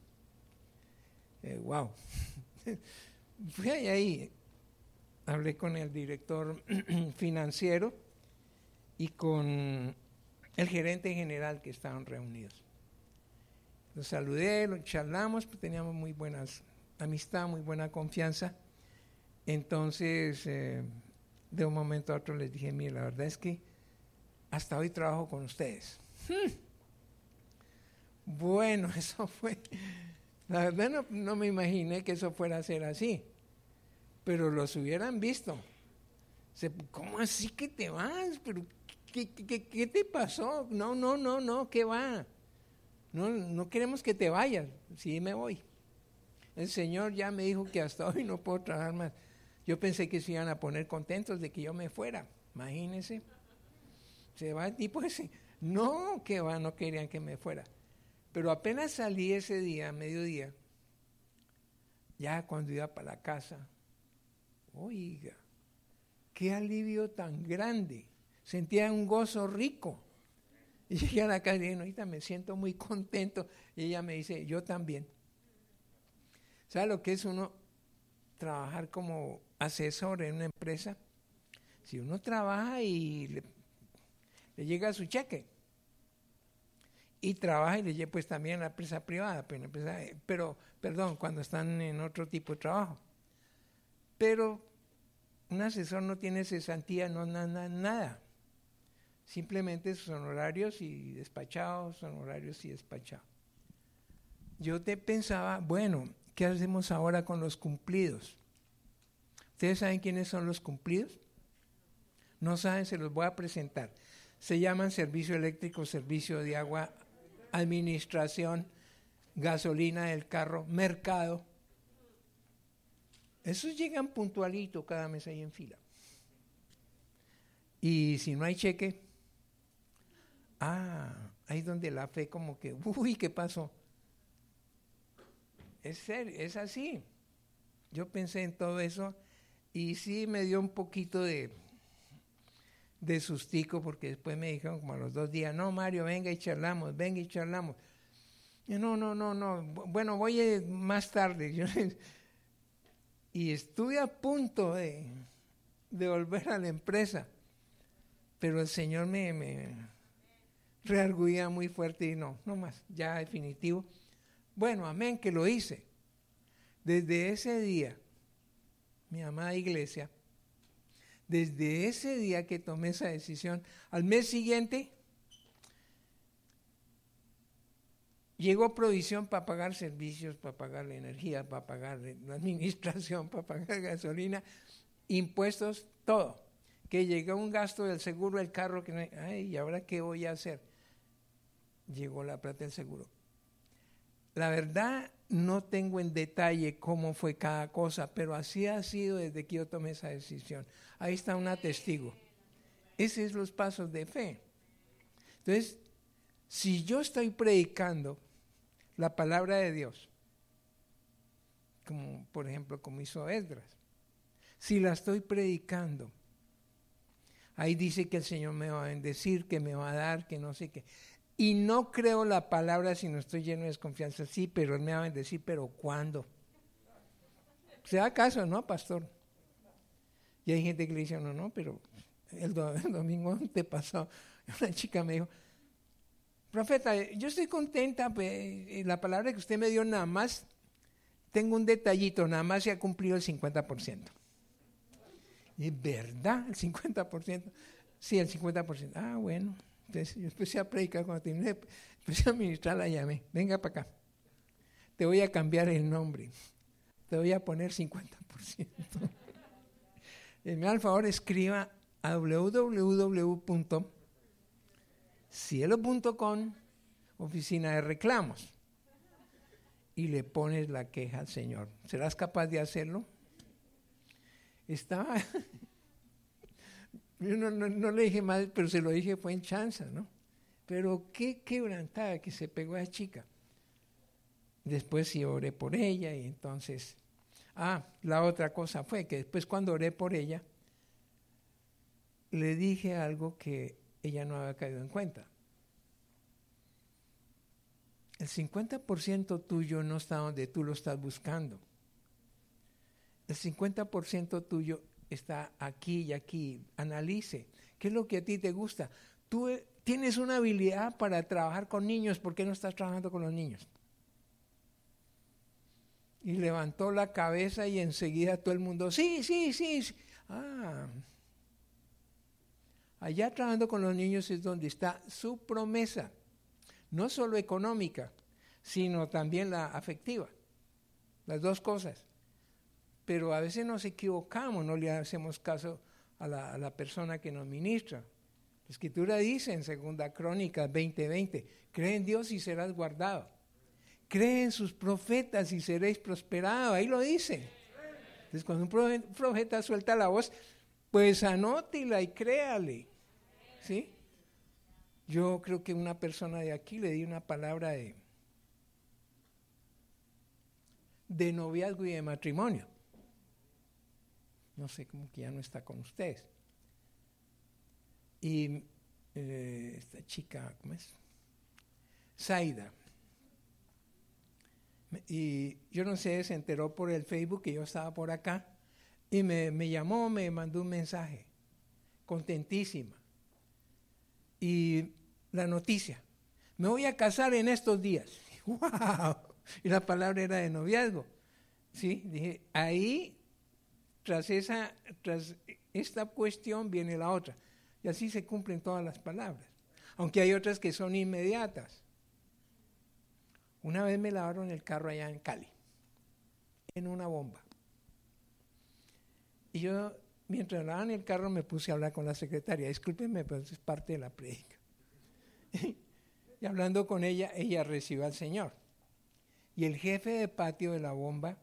wow. Fui ahí, hablé con el director financiero y con el gerente general que estaban reunidos. Los saludé, lo charlamos, pues teníamos muy buenas amistad, muy buena confianza. Entonces, eh, de un momento a otro les dije, mire, la verdad es que hasta hoy trabajo con ustedes. Hmm. Bueno, eso fue la verdad no, me imaginé que eso fuera a ser así, pero los hubieran visto. ¿Cómo así que te vas? ¿Pero qué, qué, te pasó? No, no, no, no, ¿qué va? No, no queremos que te vayas. Sí, me voy. El Señor ya me dijo que hasta hoy no puedo trabajar más. Yo pensé que se iban a poner contentos de que yo me fuera. Imagínense. Se va el tipo ese. No, que va, no querían que me fuera. Pero apenas salí ese día, mediodía, ya cuando iba para la casa, oiga, qué alivio tan grande. Sentía un gozo rico. Y llegué a la casa y dije, ahorita me siento muy contento. Y ella me dice, yo también. ¿Sabe lo que es uno trabajar como asesor en una empresa? Si uno trabaja y le, le llega su cheque, y trabaja y le lleva pues también a la empresa privada, pero, pues, pero, perdón, cuando están en otro tipo de trabajo. Pero un asesor no tiene cesantía, no nada, nada. Simplemente son horarios y despachados, son horarios y despachados. Yo te pensaba, bueno, ¿qué hacemos ahora con los cumplidos? ¿Ustedes saben quiénes son los cumplidos? No saben, se los voy a presentar. Se llaman servicio eléctrico, servicio de agua, administración, gasolina del carro, mercado. Esos llegan puntualito cada mes ahí en fila. Y si no hay cheque, ah, ahí donde la fe como que, uy, ¿qué pasó? Es ser, es así. Yo pensé en todo eso y sí me dio un poquito de, de sustico porque después me dijeron como a los dos días, no Mario, venga y charlamos, venga y charlamos. Y no, no, no, no, bueno, voy eh, más tarde. y estuve a punto de, de, volver a la empresa, pero el Señor me, me muy fuerte y no, no más, ya definitivo. Bueno, amén, que lo hice. Desde ese día, mi amada iglesia, desde ese día que tomé esa decisión, al mes siguiente, llegó provisión para pagar servicios, para pagar la energía, para pagar la administración, para pagar gasolina, impuestos, todo. Que llegó un gasto del seguro del carro, que ay, ¿y ahora qué voy a hacer? Llegó la plata del seguro. La verdad, no tengo en detalle cómo fue cada cosa, pero así ha sido desde que yo tomé esa decisión. Ahí está una testigo. Esos son los pasos de fe. Entonces, si yo estoy predicando la palabra de Dios, como por ejemplo como hizo Esdras, si la estoy predicando, ahí dice que el Señor me va a bendecir, que me va a dar, que no sé qué. Y no creo la palabra si no estoy lleno de desconfianza. Sí, pero Él me va a bendecir, pero ¿cuándo? ¿Se da caso, no, pastor? Y hay gente que le dice, no, no, pero el, domingo te pasó, una chica me dijo, profeta, yo estoy contenta, pues, la palabra que usted me dio nada más, tengo un detallito, nada más se ha cumplido el 50%. Y es verdad, el 50%. Sí, el 50%. Ah, bueno. Entonces yo empecé a predicar cuando terminé, empecé a ministrar, la llamé, venga para acá, te voy a cambiar el nombre, te voy a poner 50%. me da el favor, escriba a www.cielo.com, oficina de reclamos, y le pones la queja al Señor. ¿Serás capaz de hacerlo? Estaba yo no, le dije mal, pero se lo dije fue en chanza, ¿no? Pero qué quebrantada que se pegó a la chica. Después sí oré por ella y entonces... Ah, la otra cosa fue que después cuando oré por ella, le dije algo que ella no había caído en cuenta. El 50% tuyo no está donde tú lo estás buscando. El 50% tuyo está aquí y aquí. Analice. ¿Qué es lo que a ti te gusta? Tú eh, tienes una habilidad para trabajar con niños, ¿por qué no estás trabajando con los niños? Y levantó la cabeza y enseguida todo el mundo, sí, sí, sí. sí. Ah, allá trabajando con los niños es donde está su promesa, no solo económica, sino también la afectiva. Las dos cosas pero a veces nos equivocamos, no le hacemos caso a la, persona que nos ministra. La escritura dice en Segunda Crónica 20:20, cree en Dios y serás guardado. Cree en sus profetas y seréis prosperados. Ahí lo dice. Entonces cuando un profeta suelta la voz, pues anótela y créale. ¿Sí? Yo creo que una persona de aquí le di una palabra de noviazgo y de matrimonio no sé, cómo que ya no está con ustedes. Y eh, esta chica, ¿cómo es? Zaida. Y yo no sé, se enteró por el Facebook que yo estaba por acá y me, me llamó, me mandó un mensaje, contentísima. Y la noticia, me voy a casar en estos días. ¡Wow! Y la palabra era de noviazgo. Sí, dije, ahí tras, esa, tras esta cuestión viene la otra. Y así se cumplen todas las palabras. Aunque hay otras que son inmediatas. Una vez me lavaron el carro allá en Cali, en una bomba. Y yo, mientras lavaban el carro, me puse a hablar con la secretaria. Discúlpeme, pero es parte de la predica. y hablando con ella, ella recibió al Señor. Y el jefe de patio de la bomba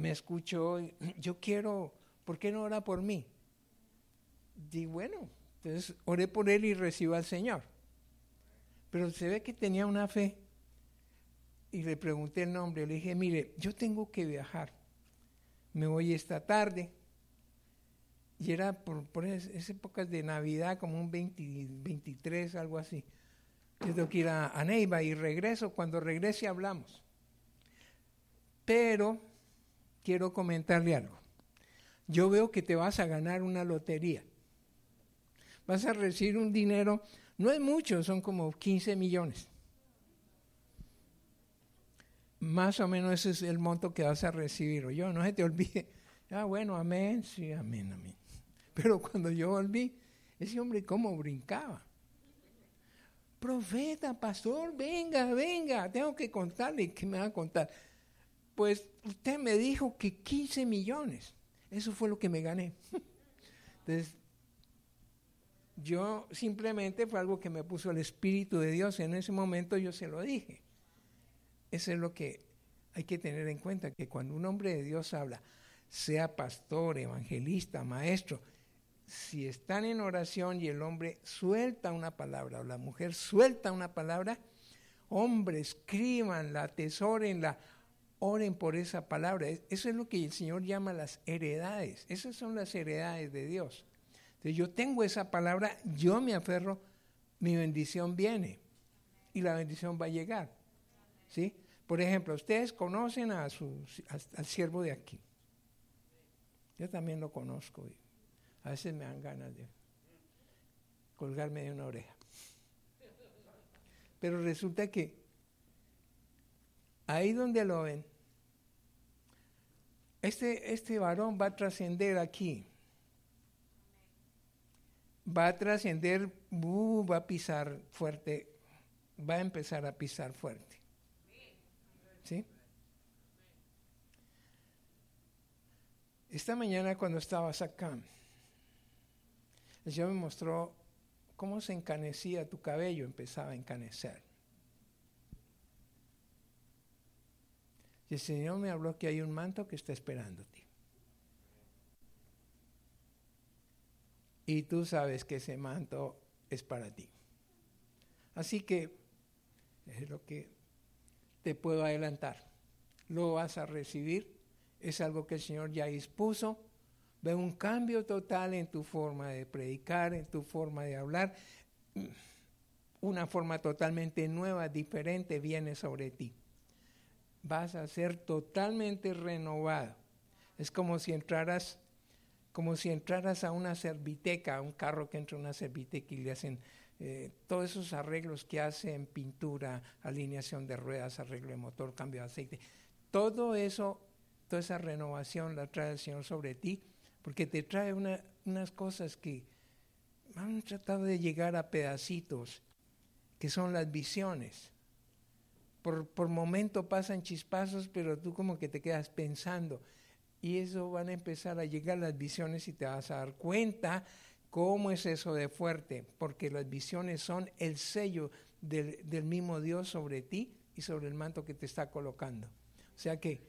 me escuchó, yo quiero, ¿por qué no ora por mí? Di bueno, entonces oré por él y recibo al Señor. Pero se ve que tenía una fe. Y le pregunté el nombre, le dije, mire, yo tengo que viajar. Me voy esta tarde. Y era por, por esas épocas de Navidad, como un 23, algo así. Yo tengo que ir a Neiva y regreso. Cuando regrese hablamos. Pero quiero comentarle algo. Yo veo que te vas a ganar una lotería. Vas a recibir un dinero, no es mucho, son como 15 millones. Más o menos ese es el monto que vas a recibir. O yo, no se te olvide. Ah, bueno, amén, sí, amén, amén. Pero cuando yo volví, ese hombre cómo brincaba. profeta, pastor, venga, venga, tengo que contarle, ¿qué me va a contar? Pues usted me dijo que 15 millones, eso fue lo que me gané. Entonces, yo simplemente fue algo que me puso el Espíritu de Dios, en ese momento yo se lo dije. Eso es lo que hay que tener en cuenta, que cuando un hombre de Dios habla, sea pastor, evangelista, maestro, si están en oración y el hombre suelta una palabra o la mujer suelta una palabra, hombre, escríbanla, atesórenla, oren por esa palabra. Eso es lo que el Señor llama las heredades. Esas son las heredades de Dios. Entonces yo tengo esa palabra, yo me aferro, mi bendición viene y la bendición va a llegar. ¿Sí? Por ejemplo, ustedes conocen a al siervo de aquí. Yo también lo conozco. A veces me dan ganas de colgarme de una oreja. Pero resulta que ahí donde lo ven, este, este varón va a trascender aquí. Va a trascender, uh, va a pisar fuerte, va a empezar a pisar fuerte. ¿Sí? Esta mañana cuando estabas acá, el Señor me mostró cómo se encanecía tu cabello, empezaba a encanecer. Y el Señor me habló que hay un manto que está esperándote. Y tú sabes que ese manto es para ti. Así que es lo que te puedo adelantar. Lo vas a recibir. Es algo que el Señor ya dispuso Ve un cambio total en tu forma de predicar, en tu forma de hablar. Una forma totalmente nueva, diferente viene sobre ti. Vas a ser totalmente renovado. Es como si entraras, como si entraras a una serviteca, a un carro que entra a una serviteca y le hacen eh, todos esos arreglos que hacen, pintura, alineación de ruedas, arreglo de motor, cambio de aceite. Todo eso, toda esa renovación la trae el Señor sobre ti porque te trae unas cosas que han tratado de llegar a pedacitos, que son las visiones. Por, por momento pasan chispazos, pero tú como que te quedas pensando. Y eso van a empezar a llegar las visiones y te vas a dar cuenta cómo es eso de fuerte, porque las visiones son el sello del, del mismo Dios sobre ti y sobre el manto que te está colocando. O sea que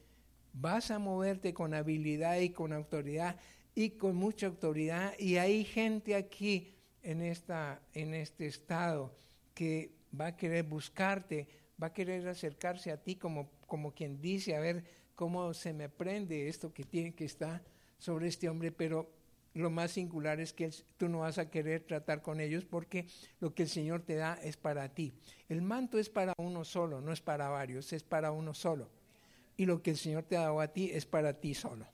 vas a moverte con habilidad y con autoridad y con mucha autoridad. Y hay gente aquí en, esta, en este estado que va a querer buscarte, va a querer acercarse a ti como, como quien dice, a ver cómo se me prende esto que tiene que estar sobre este hombre, pero lo más singular es que tú no vas a querer tratar con ellos porque lo que el Señor te da es para ti. El manto es para uno solo, no es para varios, es para uno solo. Y lo que el Señor te ha dado a ti es para ti solo.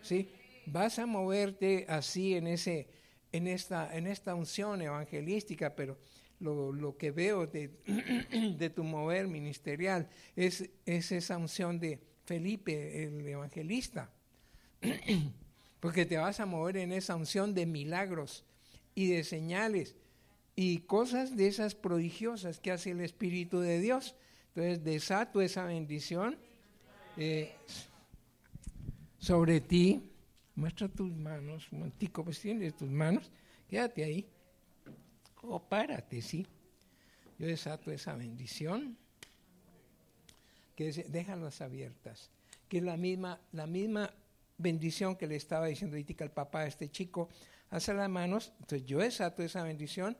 ¿Sí? vas a moverte así en, ese, en, esta, en esta unción evangelística, pero lo, que veo de, de, tu mover ministerial es, es esa unción de Felipe, el evangelista, porque te vas a mover en esa unción de milagros y de señales y cosas de esas prodigiosas que hace el Espíritu de Dios. Entonces desato esa bendición eh, sobre ti. Muestra tus manos, un momentico, pues tienes tus manos, quédate ahí, o párate, sí. Yo desato esa bendición, que déjalas abiertas, que es la misma, la misma bendición que le estaba diciendo ahorita al papá a este chico, hace las manos, entonces yo desato esa bendición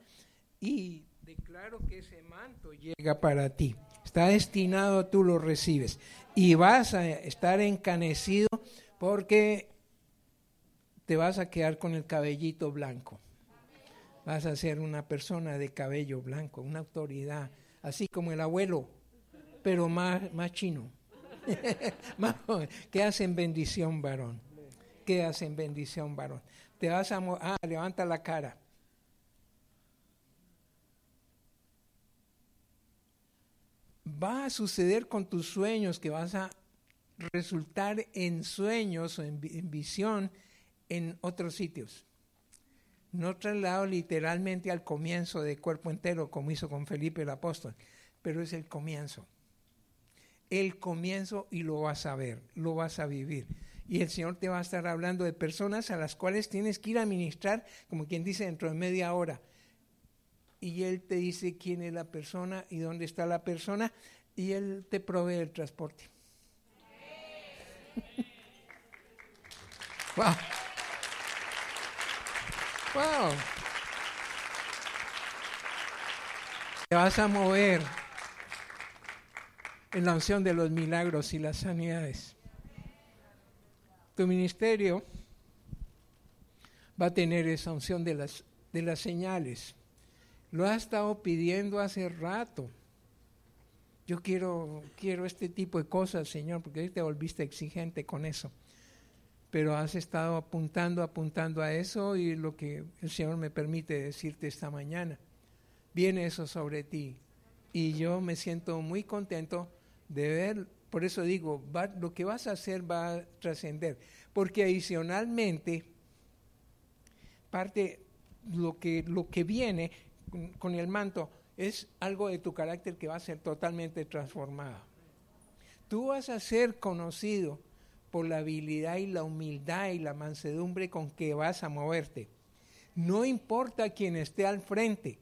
y declaro que ese manto llega para ti. Está destinado, tú lo recibes. Y vas a estar encanecido porque te vas a quedar con el cabellito blanco. Vas a ser una persona de cabello blanco, una autoridad, así como el abuelo, pero más, más chino. ¿Qué hacen bendición, varón? ¿Qué hacen bendición, varón? Te vas a... Ah, levanta la cara. Va a suceder con tus sueños que vas a resultar en sueños o en visión en otros sitios. No trasladado literalmente al comienzo de cuerpo entero como hizo con Felipe el apóstol, pero es el comienzo. El comienzo y lo vas a ver, lo vas a vivir. Y el Señor te va a estar hablando de personas a las cuales tienes que ir a ministrar, como quien dice, dentro de media hora. Y Él te dice quién es la persona y dónde está la persona, y Él te provee el transporte. wow. Wow. Te vas a mover en la unción de los milagros y las sanidades. Tu ministerio va a tener esa unción de las, de las señales. Lo has estado pidiendo hace rato. Yo quiero, quiero este tipo de cosas, Señor, porque te volviste exigente con eso pero has estado apuntando, apuntando a eso y lo que el Señor me permite decirte esta mañana, viene eso sobre ti. Y yo me siento muy contento de ver, por eso digo, lo que vas a hacer va a trascender, porque adicionalmente, parte, lo que, lo que viene con el manto es algo de tu carácter que va a ser totalmente transformado. Tú vas a ser conocido por la habilidad y la humildad y la mansedumbre con que vas a moverte. No importa quién esté al frente,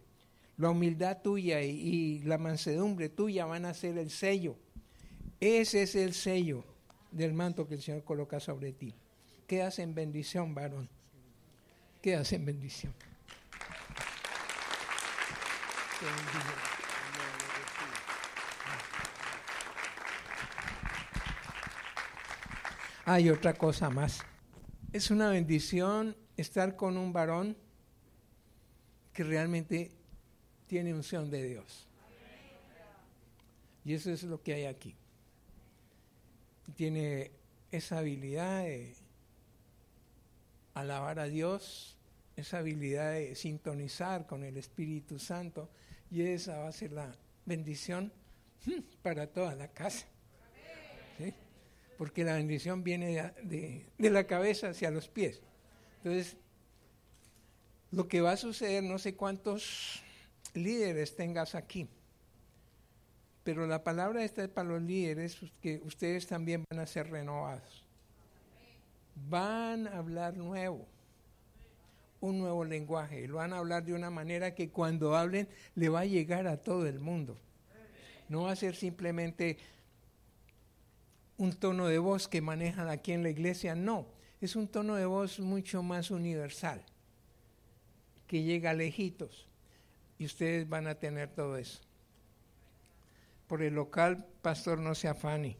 la humildad tuya y, la mansedumbre tuya van a ser el sello. Ese es el sello del manto que el Señor coloca sobre ti. Quedas en bendición, varón. Quedas en bendición. Hay otra cosa más. Es una bendición estar con un varón que realmente tiene unción de Dios. Y eso es lo que hay aquí. Tiene esa habilidad de alabar a Dios, esa habilidad de sintonizar con el Espíritu Santo, y esa va a ser la bendición para toda la casa porque la bendición viene de, la cabeza hacia los pies. Entonces, lo que va a suceder, no sé cuántos líderes tengas aquí, pero la palabra esta es para los líderes, que ustedes también van a ser renovados. Van a hablar nuevo, un nuevo lenguaje, lo van a hablar de una manera que cuando hablen le va a llegar a todo el mundo. No va a ser simplemente un tono de voz que manejan aquí en la iglesia, no, es un tono de voz mucho más universal, que llega lejitos, y ustedes van a tener todo eso. Por el local, pastor, no se afane.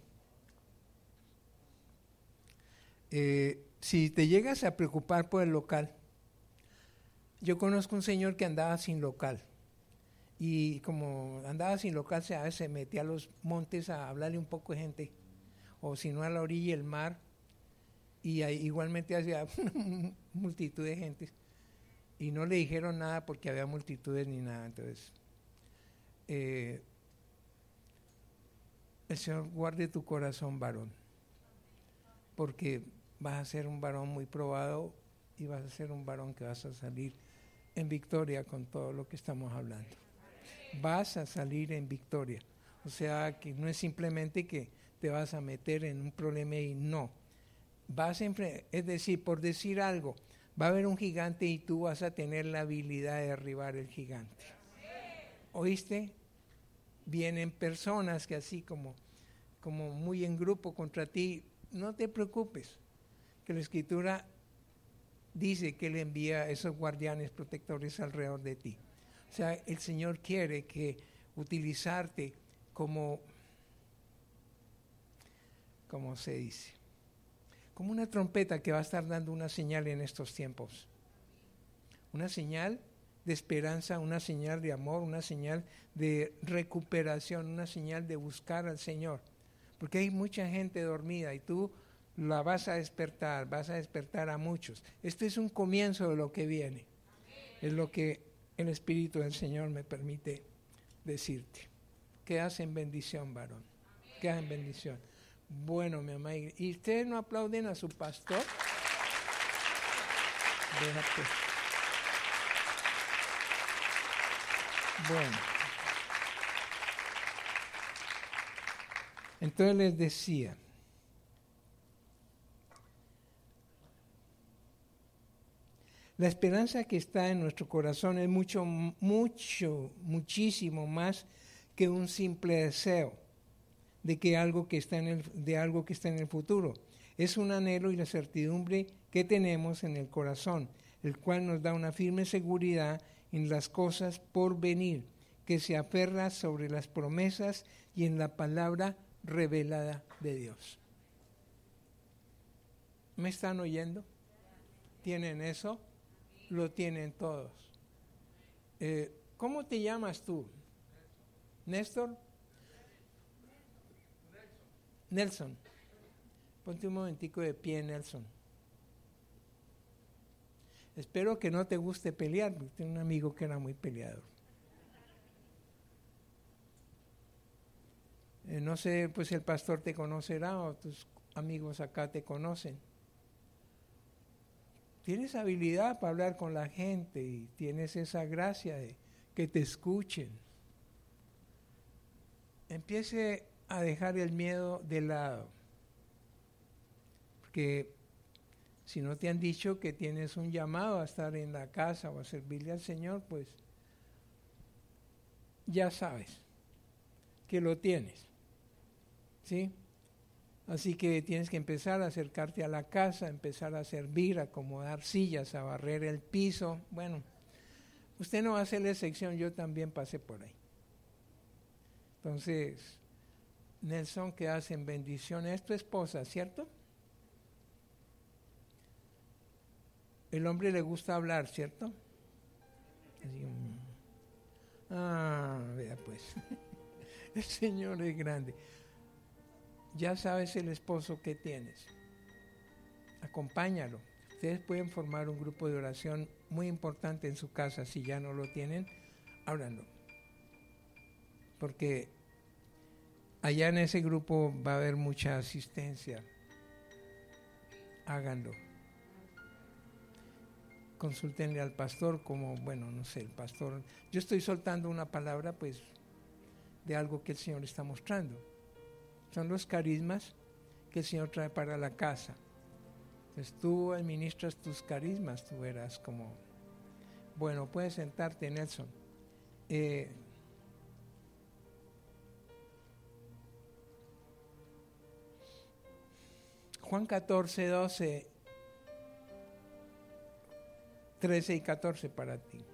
Eh, si te llegas a preocupar por el local, yo conozco un señor que andaba sin local y como andaba sin local se, metía a los montes a hablarle un poco de gente o si no a la orilla del mar, y igualmente había multitud de gente. Y no le dijeron nada porque había multitudes ni nada. Entonces, eh, el Señor guarde tu corazón, varón, porque vas a ser un varón muy probado y vas a ser un varón que vas a salir en victoria con todo lo que estamos hablando. Vas a salir en victoria. O sea, que no es simplemente que te vas a meter en un problema y no. Vas siempre, es decir, por decir algo, va a haber un gigante y tú vas a tener la habilidad de derribar el gigante. ¿Oíste? Vienen personas que así como, como muy en grupo contra ti, no te preocupes, que la escritura dice que Él envía esos guardianes protectores alrededor de ti. O sea, el Señor quiere que utilizarte como como se dice. Como una trompeta que va a estar dando una señal en estos tiempos. Una señal de esperanza, una señal de amor, una señal de recuperación, una señal de buscar al Señor. Porque hay mucha gente dormida y tú la vas a despertar, vas a despertar a muchos. Este es un comienzo de lo que viene. Es lo que el Espíritu del Señor me permite decirte. Quedas en bendición, varón. Quedas en bendición. Bueno, mi mamá, ¿y ustedes no aplauden a su pastor? Bueno. Entonces les decía, la esperanza que está en nuestro corazón es mucho, mucho, muchísimo más que un simple deseo de que algo que está en el, de algo que está en el futuro. Es un anhelo y la certidumbre que tenemos en el corazón, el cual nos da una firme seguridad en las cosas por venir, que se aferra sobre las promesas y en la palabra revelada de Dios. ¿Me están oyendo? ¿Tienen eso? Lo tienen todos. Eh, ¿Cómo te llamas tú? ¿Néstor? Nelson. Ponte un momentico de pie, Nelson. Espero que no te guste pelear, porque tengo un amigo que era muy peleador. Eh, no sé, pues el pastor te conocerá o tus amigos acá te conocen. Tienes habilidad para hablar con la gente y tienes esa gracia de que te escuchen. Empiece a dejar el miedo de lado. Porque si no te han dicho que tienes un llamado a estar en la casa o a servirle al Señor, pues ya sabes que lo tienes. ¿sí? Así que tienes que empezar a acercarte a la casa, empezar a servir, acomodar sillas, a barrer el piso. Bueno, usted no va a hacer la excepción, yo también pasé por ahí. Entonces, Nelson, que hacen bendición, es tu esposa, ¿cierto? El hombre le gusta hablar, ¿cierto? Ah, vea pues, el Señor es grande ya sabes el esposo que tienes. Acompáñalo. Ustedes pueden formar un grupo de oración muy importante en su casa. Si ya no lo tienen, háblanlo. Porque allá en ese grupo va a haber mucha asistencia. Háganlo. Consultenle al pastor como, bueno, no sé, el pastor. Yo estoy soltando una palabra, pues, de algo que el Señor está mostrando son los carismas que el Señor trae para la casa. Entonces tú administras tus carismas, tú verás como, bueno, puedes sentarte, Nelson. Eh, Juan 14, 12, 13 y 14 para ti.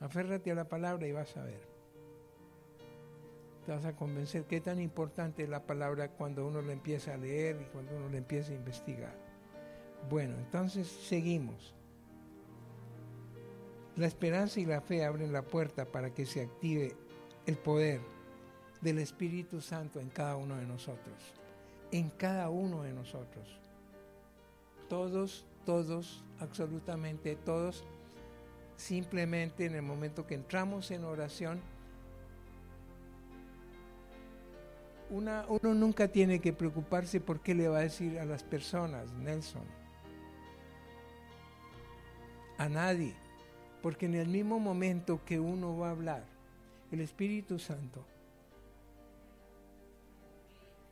Aférrate a la palabra y vas a ver te vas a convencer qué tan importante es la palabra cuando uno la empieza a leer y cuando uno la empieza a investigar. Bueno, entonces seguimos. La esperanza y la fe abren la puerta para que se active el poder del Espíritu Santo en cada uno de nosotros. En cada uno de nosotros. Todos, todos, absolutamente todos, simplemente en el momento que entramos en oración, uno nunca tiene que preocuparse por qué le va a decir a las personas, Nelson. A nadie. Porque en el mismo momento que uno va a hablar, el Espíritu Santo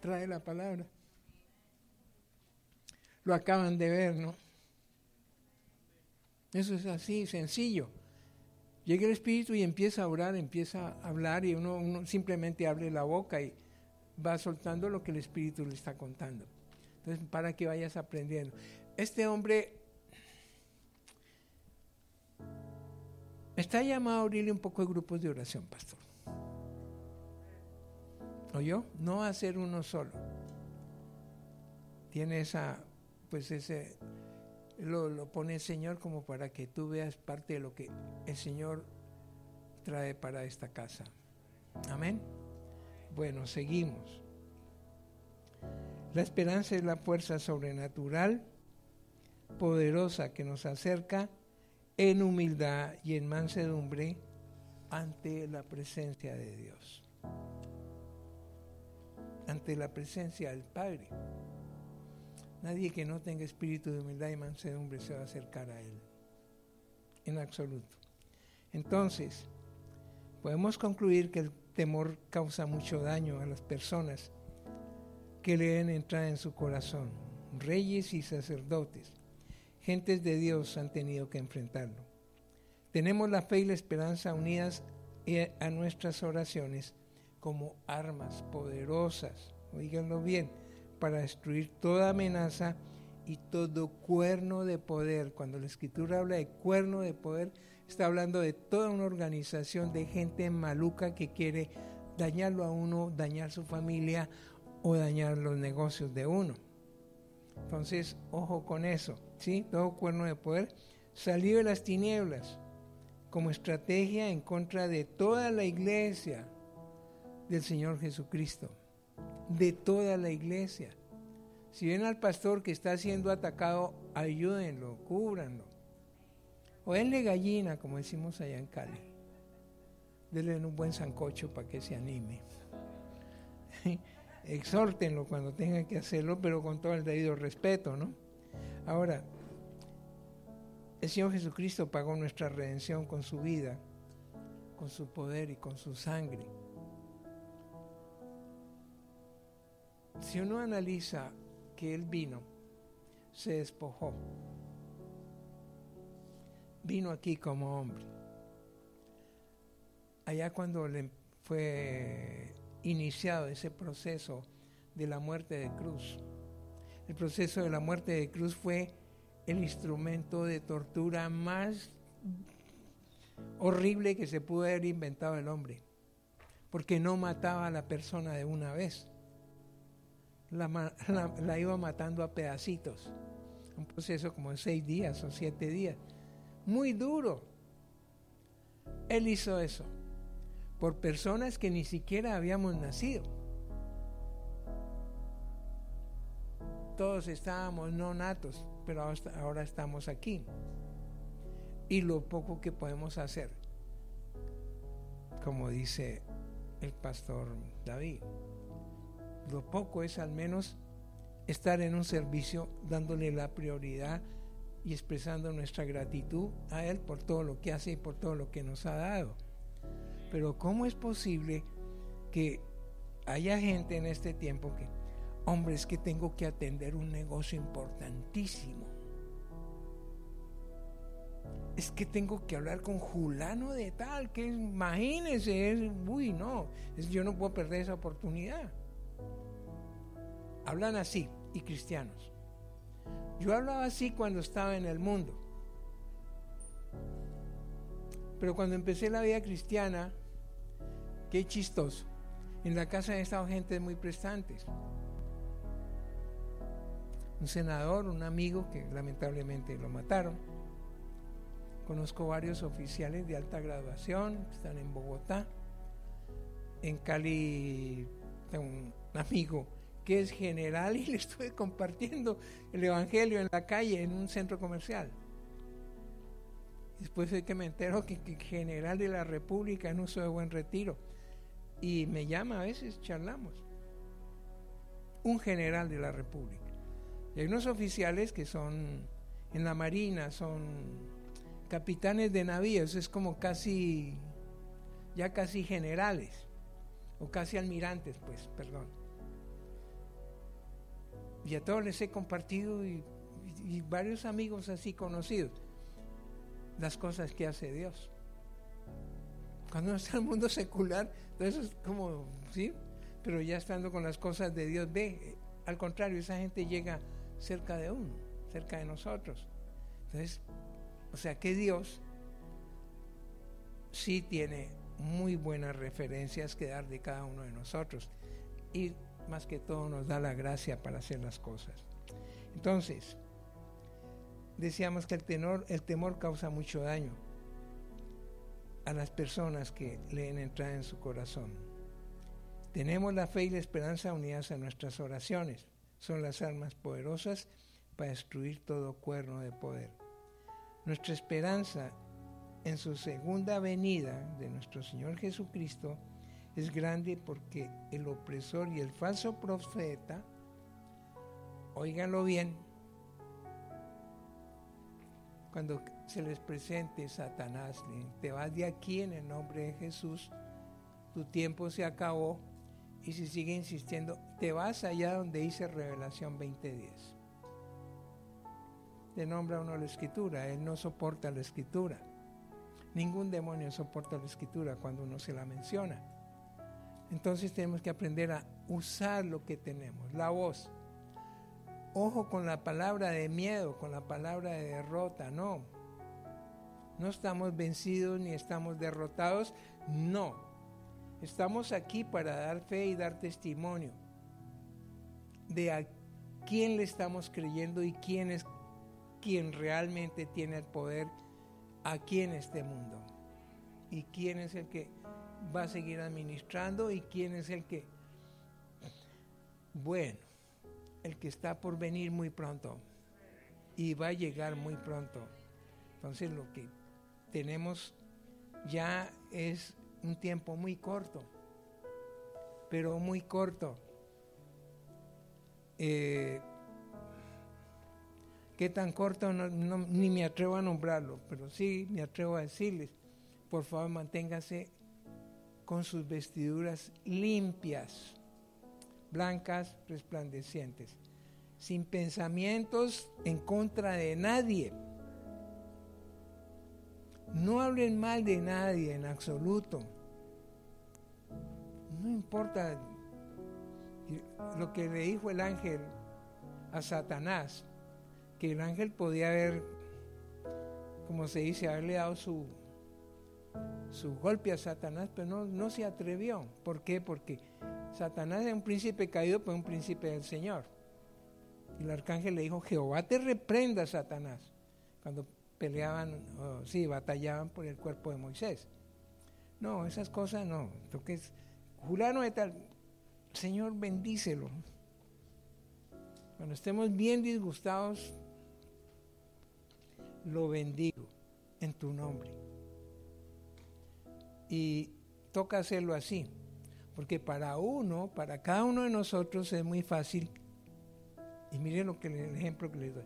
trae la palabra. Lo acaban de ver, ¿no? Eso es así, sencillo. Llega el Espíritu y empieza a orar, empieza a hablar y uno, simplemente abre la boca y va soltando lo que el Espíritu le está contando. Entonces, para que vayas aprendiendo. Este hombre está llamado a abrirle un poco de grupos de oración, pastor. ¿Oyó? No a ser uno solo. Tiene esa, pues ese, lo, lo pone el Señor como para que tú veas parte de lo que el Señor trae para esta casa. Amén. Bueno, seguimos. La esperanza es la fuerza sobrenatural, poderosa que nos acerca en humildad y en mansedumbre ante la presencia de Dios, ante la presencia del Padre. Nadie que no tenga espíritu de humildad y mansedumbre se va a acercar a Él, en absoluto. Entonces, podemos concluir que el temor causa mucho daño a las personas que le den entrada en su corazón. Reyes y sacerdotes, gentes de Dios han tenido que enfrentarlo. Tenemos la fe y la esperanza unidas a nuestras oraciones como armas poderosas, oíganlo bien, para destruir toda amenaza y todo cuerno de poder. Cuando la escritura habla de cuerno de poder, está hablando de toda una organización de gente maluca que quiere dañarlo a uno, dañar su familia o dañar los negocios de uno. Entonces, ojo con eso, ¿sí? Todo cuerno de poder salió de las tinieblas como estrategia en contra de toda la iglesia del Señor Jesucristo, de toda la iglesia. Si ven al pastor que está siendo atacado, ayúdenlo, cúbranlo. O denle gallina, como decimos allá en Cali. Denle un buen sancocho para que se anime. Exhórtenlo cuando tengan que hacerlo, pero con todo el debido respeto, ¿no? Ahora, el Señor Jesucristo pagó nuestra redención con su vida, con su poder y con su sangre. Si uno analiza que Él vino, se despojó, vino aquí como hombre. Allá cuando le fue iniciado ese proceso de la muerte de cruz, el proceso de la muerte de cruz fue el instrumento de tortura más horrible que se pudo haber inventado el hombre, porque no mataba a la persona de una vez, la, iba matando a pedacitos, un proceso como de seis días o siete días, muy duro. Él hizo eso por personas que ni siquiera habíamos nacido. Todos estábamos no natos, pero ahora estamos aquí. Y lo poco que podemos hacer, como dice el pastor David, lo poco es al menos estar en un servicio dándole la prioridad y expresando nuestra gratitud a Él por todo lo que hace y por todo lo que nos ha dado. Pero ¿cómo es posible que haya gente en este tiempo que Hombre, es que tengo que atender un negocio importantísimo. Es que tengo que hablar con Julano de tal, que imagínese, es, uy, no, yo no puedo perder esa oportunidad. Hablan así, y cristianos. Yo hablaba así cuando estaba en el mundo. Pero cuando empecé la vida cristiana, qué chistoso. En la casa han estado gente muy prestantes un senador, un amigo que lamentablemente lo mataron. Conozco varios oficiales de alta graduación están en Bogotá. En Cali tengo un amigo que es general y le estuve compartiendo el Evangelio en la calle, en un centro comercial. Después fue que me entero que, que general de la República en uso de buen retiro. Y me llama a veces, charlamos. Un general de la República. Y hay unos oficiales que son en la Marina, son capitanes de navíos, es como casi, ya casi generales, o casi almirantes, pues, perdón. Y a todos les he compartido y, varios amigos así conocidos las cosas que hace Dios. Cuando no está el mundo secular, entonces es como, ¿sí? Pero ya estando con las cosas de Dios, ve, al contrario, esa gente llega cerca de uno, cerca de nosotros. Entonces, o sea que Dios sí tiene muy buenas referencias que dar de cada uno de nosotros y más que todo nos da la gracia para hacer las cosas. Entonces, decíamos que el, temor causa mucho daño a las personas que leen entrar en su corazón. Tenemos la fe y la esperanza unidas a nuestras oraciones son las armas poderosas para destruir todo cuerno de poder. Nuestra esperanza en su segunda venida de nuestro Señor Jesucristo es grande porque el opresor y el falso profeta, óiganlo bien, cuando se les presente Satanás. Te vas de aquí en el nombre de Jesús. Tu tiempo se acabó. Y si sigue insistiendo, te vas allá donde dice Revelación 20:10. Te nombra uno la escritura. Él no soporta la escritura. Ningún demonio soporta la escritura cuando uno se la menciona. Entonces tenemos que aprender a usar lo que tenemos, la voz. Ojo con la palabra de miedo, con la palabra de derrota, no. No estamos vencidos ni estamos derrotados, no. Estamos aquí para dar fe y dar testimonio de a quién le estamos creyendo y quién es quien realmente tiene el poder aquí en este mundo. Y quién es el que va a seguir administrando y quién es el que, bueno, el que está por venir muy pronto y va a llegar muy pronto. Entonces lo que tenemos ya es un tiempo muy corto, pero muy corto. Eh, ¿Qué tan corto? ni me atrevo a nombrarlo, pero sí me atrevo a decirles, por favor manténgase con sus vestiduras limpias, blancas, resplandecientes, sin pensamientos en contra de nadie. No hablen mal de nadie en absoluto. No importa lo que le dijo el ángel a Satanás, que el ángel podía haber, como se dice, haberle dado su, su golpe a Satanás, pero no, no se atrevió. ¿Por qué? Porque Satanás es un príncipe caído, pero un príncipe del Señor. Y el arcángel le dijo, Jehová te reprenda, Satanás, cuando peleaban, sí, batallaban por el cuerpo de Moisés. No, esas cosas no. Lo que es, Julano de tal, Señor, bendícelo. Cuando estemos bien disgustados, lo bendigo en tu nombre. Y toca hacerlo así, porque para uno, para cada uno de nosotros es muy fácil. Y miren lo que el ejemplo que les doy.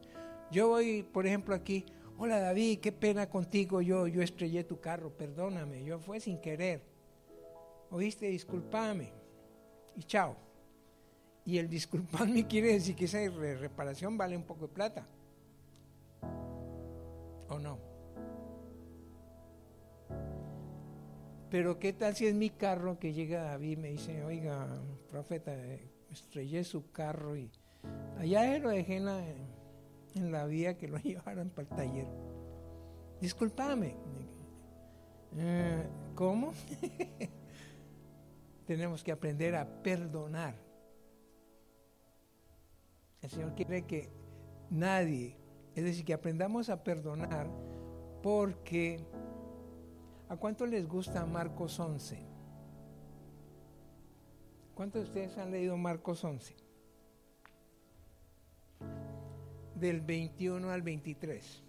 Yo voy, por ejemplo, aquí, hola David, qué pena contigo, yo, yo estrellé tu carro, perdóname, yo fue sin querer. Oíste, discúlpame. Y chao. Y el disculparme quiere decir que esa reparación vale un poco de plata. ¿O no? Pero qué tal si es mi carro que llega David y me dice, oiga, profeta, estrellé su carro y allá lo dejé en la, vía que lo llevaran para el taller. Disculpame. Eh, ¿Cómo? Tenemos que aprender a perdonar. El Señor quiere que nadie, es decir, que aprendamos a perdonar porque ¿A cuánto les gusta Marcos 11? ¿Cuántos de ustedes han leído Marcos 11? Del 21 al 23.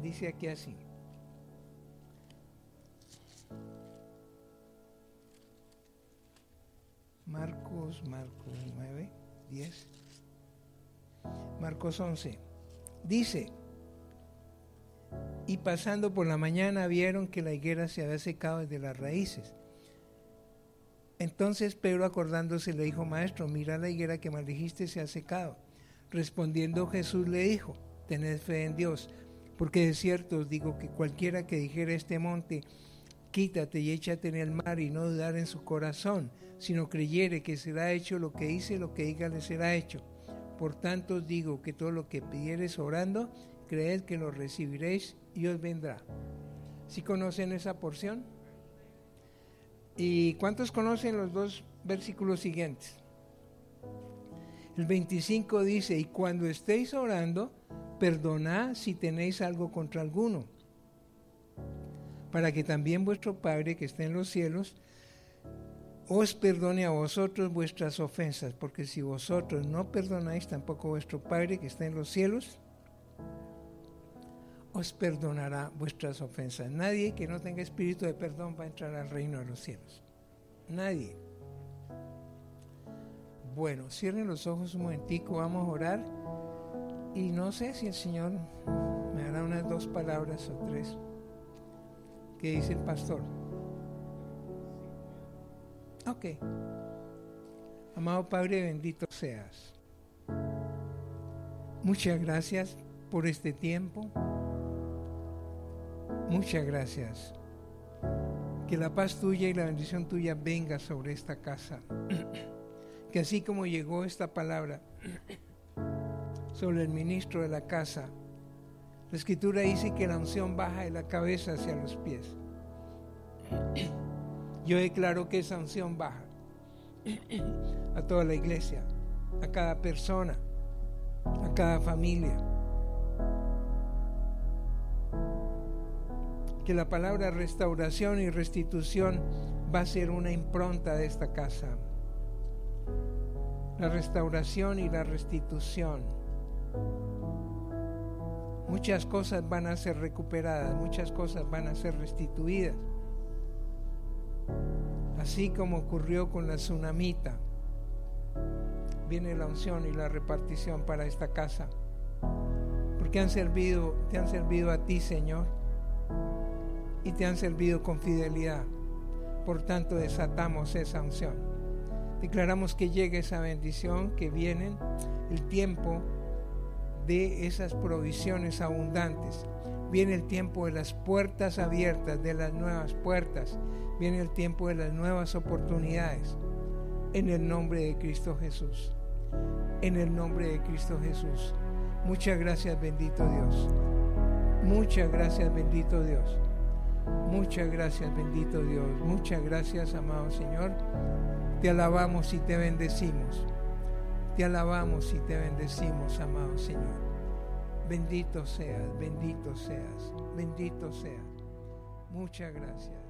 Dice aquí así. Marcos, Marcos 9, 10. Marcos 11. Dice, y pasando por la mañana vieron que la higuera se había secado desde las raíces. Entonces Pedro acordándose le dijo, Maestro, mira la higuera que maldijiste se ha secado. Respondiendo Jesús le dijo, tened fe en Dios, porque de cierto os digo que cualquiera que dijera este monte, quítate y échate en el mar y no dudar en su corazón, sino creyere que será hecho lo que dice, lo que diga le será hecho. Por tanto os digo que todo lo que pidiereis orando, creed que lo recibiréis y os vendrá. ¿Sí conocen esa porción? ¿Y cuántos conocen los dos versículos siguientes? El 25 dice, y cuando estéis orando, perdonad si tenéis algo contra alguno, para que también vuestro Padre que está en los cielos os perdone a vosotros vuestras ofensas, porque si vosotros no perdonáis, tampoco vuestro Padre que está en los cielos os perdonará vuestras ofensas. Nadie que no tenga espíritu de perdón va a entrar al reino de los cielos. Nadie. Bueno, cierren los ojos un momentico, vamos a orar. Y no sé si el Señor me dará unas dos palabras o tres. ¿Qué dice el pastor? Ok. Amado Padre, bendito seas. Muchas gracias por este tiempo. Muchas gracias. Que la paz tuya y la bendición tuya venga sobre esta casa. Que así como llegó esta palabra sobre el ministro de la casa, la escritura dice que la unción baja de la cabeza hacia los pies. Yo declaro que esa unción baja a toda la iglesia, a cada persona, a cada familia. Que la palabra restauración y restitución va a ser una impronta de esta casa. La restauración y la restitución. Muchas cosas van a ser recuperadas, muchas cosas van a ser restituidas así como ocurrió con la tsunamita. Viene la unción y la repartición para esta casa. Porque han servido, te han servido a ti, Señor, y te han servido con fidelidad. Por tanto, desatamos esa unción. Declaramos que llegue esa bendición, que viene el tiempo de esas provisiones abundantes. Viene el tiempo de las puertas abiertas, de las nuevas puertas Viene el tiempo de las nuevas oportunidades. En el nombre de Cristo Jesús. En el nombre de Cristo Jesús. Muchas gracias, bendito Dios. Muchas gracias, bendito Dios. Muchas gracias, bendito Dios. Muchas gracias, amado Señor. Te alabamos y te bendecimos. Te alabamos y te bendecimos, amado Señor. Bendito seas, bendito seas, bendito seas. Muchas gracias.